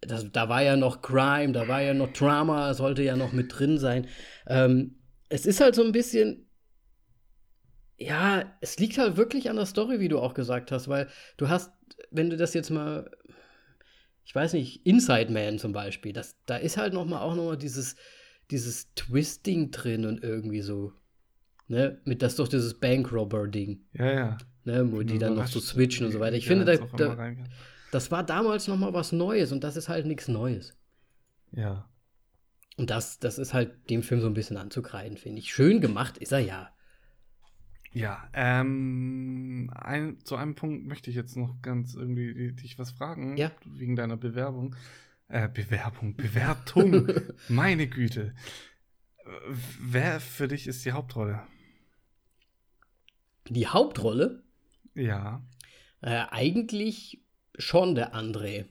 das, da war ja noch Crime, da war ja noch Drama, sollte ja noch mit drin sein. Ähm, es ist halt so ein bisschen, ja, es liegt halt wirklich an der Story, wie du auch gesagt hast, weil du hast, wenn du das jetzt mal, ich weiß nicht, Inside Man zum Beispiel, das, da ist halt noch mal auch noch mal dieses, dieses Twisting drin und irgendwie so Ne? Mit das ist doch dieses Bankrobber-Ding. Ja, ja. Ne? Wo die dann noch so switchen und so weiter. Ich finde, da, da, das war damals noch mal was Neues und das ist halt nichts Neues. Ja. Und das, das ist halt dem Film so ein bisschen anzukreiden, finde ich. Schön gemacht ist er ja. Ja, ähm, ein, zu einem Punkt möchte ich jetzt noch ganz irgendwie dich was fragen. Ja. Wegen deiner Bewerbung. Äh, Bewerbung, Bewertung. Meine Güte. Wer für dich ist die Hauptrolle? Die Hauptrolle? Ja. Äh, eigentlich schon der André.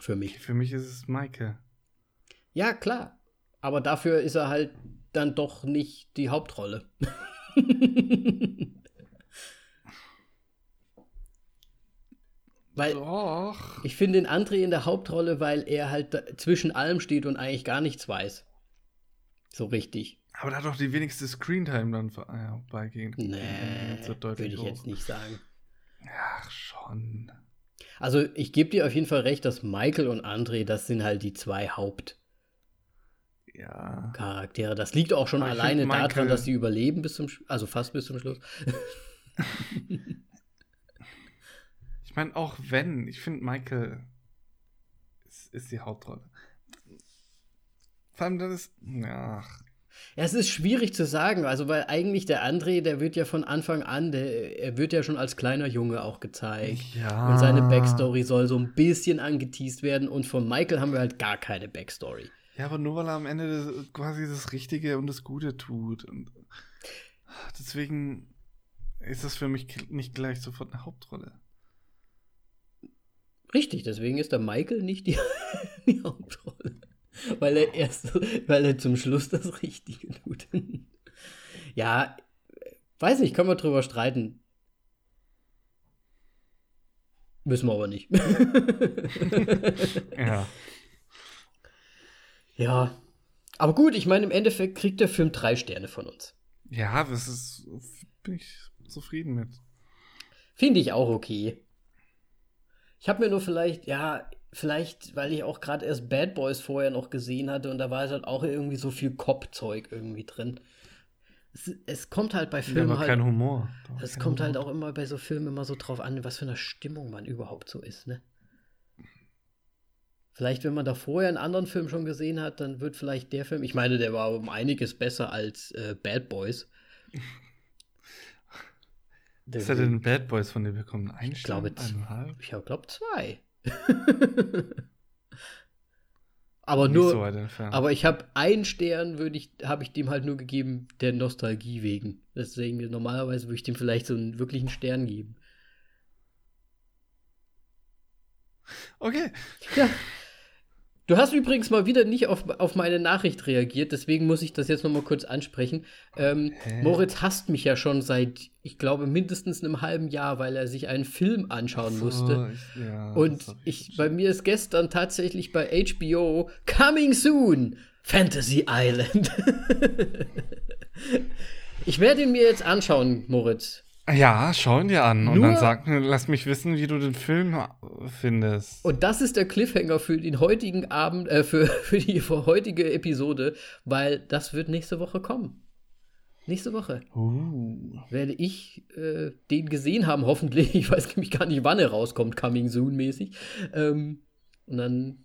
Für mich. Für mich ist es Maike. Ja, klar. Aber dafür ist er halt dann doch nicht die Hauptrolle. weil doch. ich finde den André in der Hauptrolle, weil er halt zwischen allem steht und eigentlich gar nichts weiß. So richtig. Aber da hat doch die wenigste Screentime dann ja, beigegen. Nee, so würde ich hoch. jetzt nicht sagen. Ach, schon. Also, ich gebe dir auf jeden Fall recht, dass Michael und André, das sind halt die zwei Haupt. Ja. Charaktere. Das liegt auch schon Aber alleine daran, dass sie überleben bis zum, also fast bis zum Schluss. ich meine, auch wenn, ich finde Michael ist, ist die Hauptrolle. Vor allem, das ist. Ach. Ja, es ist schwierig zu sagen, also weil eigentlich der André, der wird ja von Anfang an, der, er wird ja schon als kleiner Junge auch gezeigt. Ja. Und seine Backstory soll so ein bisschen angeteased werden und von Michael haben wir halt gar keine Backstory. Ja, aber nur weil er am Ende das, quasi das Richtige und das Gute tut. Und deswegen ist das für mich nicht gleich sofort eine Hauptrolle. Richtig, deswegen ist der Michael nicht die, die Hauptrolle weil er erst, weil er zum Schluss das Richtige tut. ja, weiß nicht, können wir drüber streiten. Müssen wir aber nicht. ja. Ja. Aber gut, ich meine, im Endeffekt kriegt der Film drei Sterne von uns. Ja, das ist, bin ich zufrieden mit. Finde ich auch okay. Ich habe mir nur vielleicht, ja, vielleicht, weil ich auch gerade erst Bad Boys vorher noch gesehen hatte und da war halt auch irgendwie so viel Cop-Zeug irgendwie drin. Es, es, kommt halt bei Filmen ja, halt. kein Humor. Es kommt halt Humor. halt auch immer bei so Filmen immer so drauf an, was für eine Stimmung man überhaupt so ist, ne? Vielleicht, wenn man da vorher einen anderen Film schon gesehen hat, dann wird vielleicht der Film, ich meine, der war um einiges besser als äh, Bad Boys. Was ist ja denn Bad Boys von dem wir kommen? Ein ich glaube, ich glaube zwei. Aber nur, so aber ich habe einen Stern, würde ich, habe ich dem halt nur gegeben der Nostalgie wegen. Deswegen normalerweise würde ich dem vielleicht so einen wirklichen Stern geben. Okay. Ja. Du hast übrigens mal wieder nicht auf, auf meine Nachricht reagiert, deswegen muss ich das jetzt nochmal kurz ansprechen. Ähm, Moritz hasst mich ja schon seit, ich glaube, mindestens einem halben Jahr, weil er sich einen Film anschauen musste. ich, ja, Und ich, bei mir ist gestern tatsächlich bei HBO Coming Soon Fantasy Island. ich werde ihn mir jetzt anschauen, Moritz. Ja, schau ihn dir an und Nur- dann sag, lass mich wissen, wie du den Film findest. Und das ist der Cliffhanger für den heutigen Abend, äh, für, für die für heutige Episode, weil das wird nächste Woche kommen. Nächste Woche Uh. werde ich äh, den gesehen haben, hoffentlich. Ich weiß nämlich gar nicht, wann er rauskommt, Coming Soon mäßig. Ähm, und dann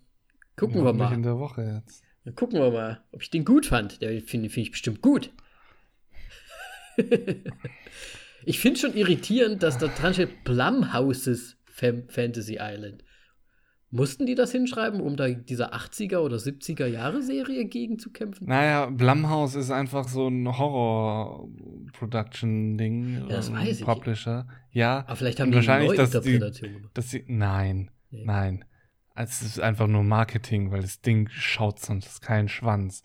gucken wir mal. in der Woche jetzt. Dann gucken wir mal, ob ich den gut fand. Der finde find ich bestimmt gut. ich finde schon irritierend, dass da dran steht Blumhouses Fam Fantasy Island. Mussten die das hinschreiben, um da dieser 80er oder 70er Jahre Serie gegen zu kämpfen? Naja, Blumhouse ist einfach so ein Horror-Production-Ding. Ja, das ähm, weiß ich. Publisher. Ja. Aber vielleicht haben und die eine wahrscheinlich, die, Neuinterpretation gemacht. dass. Nein, Nee. nein. Es ist einfach nur Marketing, weil das Ding schaut sonst keinen Schwanz.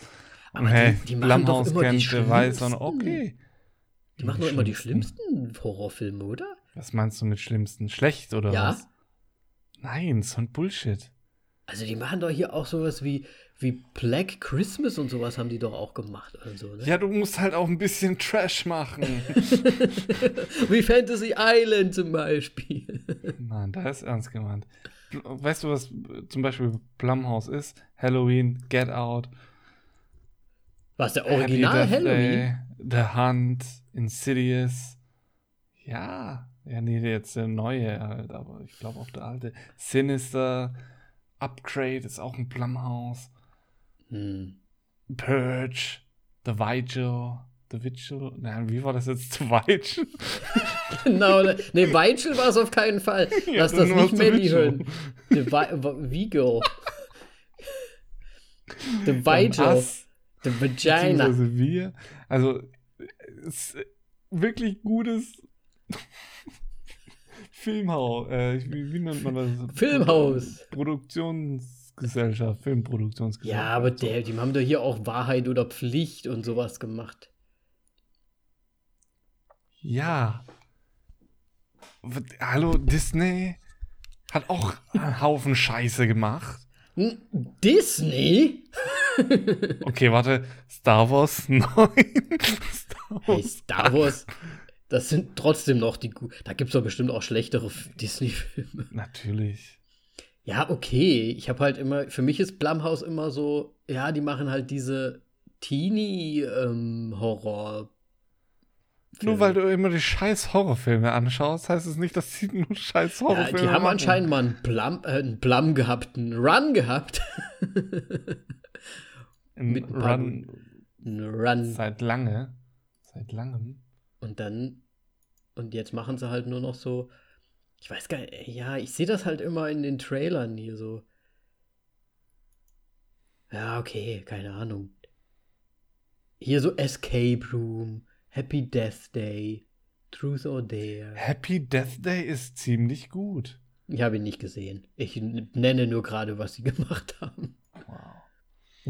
Aber und hey, die- die Blumhouse kennt, weiß schlimmsten. okay. Die machen doch immer die schlimmsten Horrorfilme, oder? Was meinst du mit schlimmsten? Schlecht oder Ja. was? Nein, so ein Bullshit. Also die machen doch hier auch sowas wie, wie Black Christmas und sowas haben die doch auch gemacht. Also, ne? Ja, du musst halt auch ein bisschen Trash machen. Wie Fantasy Island zum Beispiel. Nein, da ist ernst gemeint. Weißt du, was zum Beispiel Blumhouse ist? Halloween, Get Out, Was, der Original Halloween? The Hunt, Insidious. Ja, ja, nee, jetzt der neue halt, aber ich glaube auch der alte. Sinister, Upgrade ist auch ein Blumhouse. Hm. Purge, The Vigil, The Vigil, nein, wie war das jetzt? The Vigil? Genau, ne, ne, Weichel war es auf keinen Fall. Ja, Lass das nicht Melly Vigil. hören. The Vigil. The Vigil. The Vagina. wir. Also, es ist wirklich gutes Filmhaus. Äh, wie, wie nennt man das? Filmhaus. Produktionsgesellschaft, Filmproduktionsgesellschaft. Ja, aber der, die haben doch hier auch Wahrheit oder Pflicht und sowas gemacht. Ja. Hallo, Disney hat auch einen Haufen Scheiße gemacht. Disney? Okay, warte. Star Wars 9. Star Hey, Star Wars. Das sind trotzdem noch die guten. Da gibt es doch bestimmt auch schlechtere Disney-Filme. Natürlich. Ja, okay. Ich habe halt immer, für mich ist Blumhouse immer so, ja, die machen halt diese Teenie-Horror. Nur weil du immer die scheiß Horrorfilme anschaust, heißt es nicht, dass sie nur scheiß ja, Horrorfilme die haben machen. anscheinend mal einen Plum, äh, einen Plum gehabt, einen Run gehabt. Im mit ein paar Run Run. seit lange. Seit langem. Und dann, und jetzt machen sie halt nur noch so, ich weiß gar nicht, ja, ich sehe das halt immer in den Trailern hier so. Ja, okay, keine Ahnung. Hier so Escape Room, Happy Death Day, Truth or Dare. Happy Death Day ist ziemlich gut. Ich habe ihn nicht gesehen. Ich nenne nur gerade, was sie gemacht haben. Wow.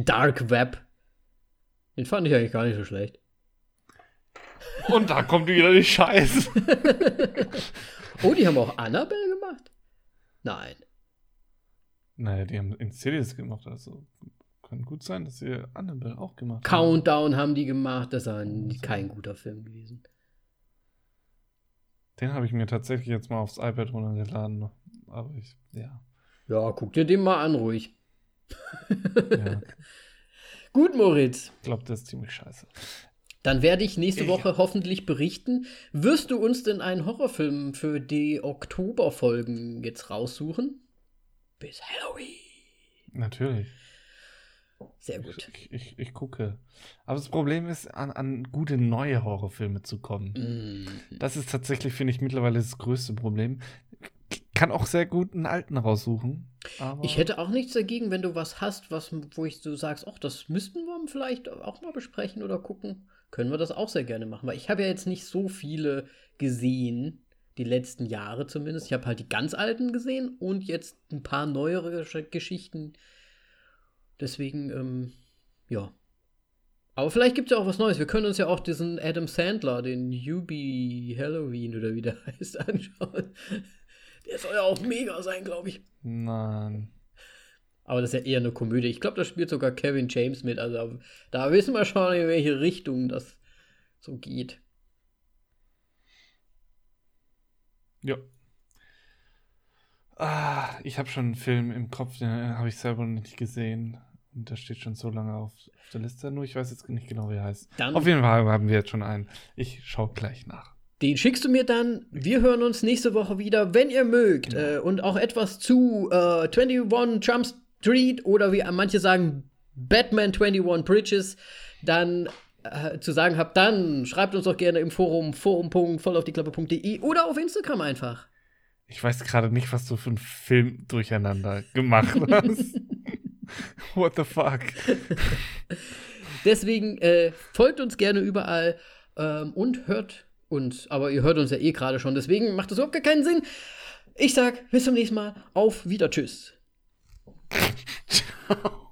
Dark Web. Den fand ich eigentlich gar nicht so schlecht. Und da kommt wieder die Scheiße. Oh, die haben auch Annabelle gemacht? Nein. naja, die haben Insidious gemacht, also kann gut sein, dass sie Annabelle auch gemacht haben. Countdown haben die gemacht. Das ist ein, kein guter Film gewesen. Den habe ich mir tatsächlich jetzt mal aufs iPad runtergeladen. Aber ich, ja. Ja, guck dir den mal an, ruhig. Ja Gut, Moritz. ich glaube, das ist ziemlich scheiße. Dann werde ich nächste Ja. Woche hoffentlich berichten. Wirst du uns denn einen Horrorfilm für die Oktoberfolgen jetzt raussuchen? Bis Halloween. Natürlich. Sehr gut. Ich, ich, ich gucke. Aber das Problem ist, an, an gute neue Horrorfilme zu kommen. Mm. Das ist tatsächlich, finde ich, mittlerweile das größte Problem. Ich kann auch sehr gut einen alten raussuchen. Ich hätte auch nichts dagegen, wenn du was hast, was, wo ich so sagst, ach, das müssten wir vielleicht auch mal besprechen oder gucken. Können wir das auch sehr gerne machen. Weil ich habe ja jetzt nicht so viele gesehen, die letzten Jahre zumindest. Ich habe halt die ganz alten gesehen und jetzt ein paar neuere Gesch- Geschichten. Deswegen, ähm, ja. Aber vielleicht gibt es ja auch was Neues. Wir können uns ja auch diesen Adam Sandler, den Yubi Halloween oder wie der heißt, anschauen. Der soll ja auch mega sein, glaube ich. Nein. Aber das ist ja eher eine Komödie. Ich glaube, da spielt sogar Kevin James mit. Also da wissen wir schon, in welche Richtung das so geht. Ja. Ah, ich habe schon einen Film im Kopf, den habe ich selber nicht gesehen. Und der steht schon so lange auf, auf der Liste. Nur ich weiß jetzt nicht genau, wie er heißt. Dann auf jeden Fall haben wir jetzt schon einen. Ich schaue gleich nach. Den schickst du mir dann. Wir hören uns nächste Woche wieder, wenn ihr mögt. Genau. Äh, und auch etwas zu äh, 21 Trump Street oder wie manche sagen Batman 21 Bridges. Dann äh, zu sagen habt, dann schreibt uns doch gerne im Forum forum.vollaufdieklappe.de oder auf Instagram einfach. Ich weiß gerade nicht, was du für einen Film durcheinander gemacht hast. What the fuck? Deswegen äh, folgt uns gerne überall ähm, und hört uns. Aber ihr hört uns ja eh gerade schon, deswegen macht das überhaupt gar keinen Sinn. Ich sag bis zum nächsten Mal. Auf Wieder. Tschüss. Ciao.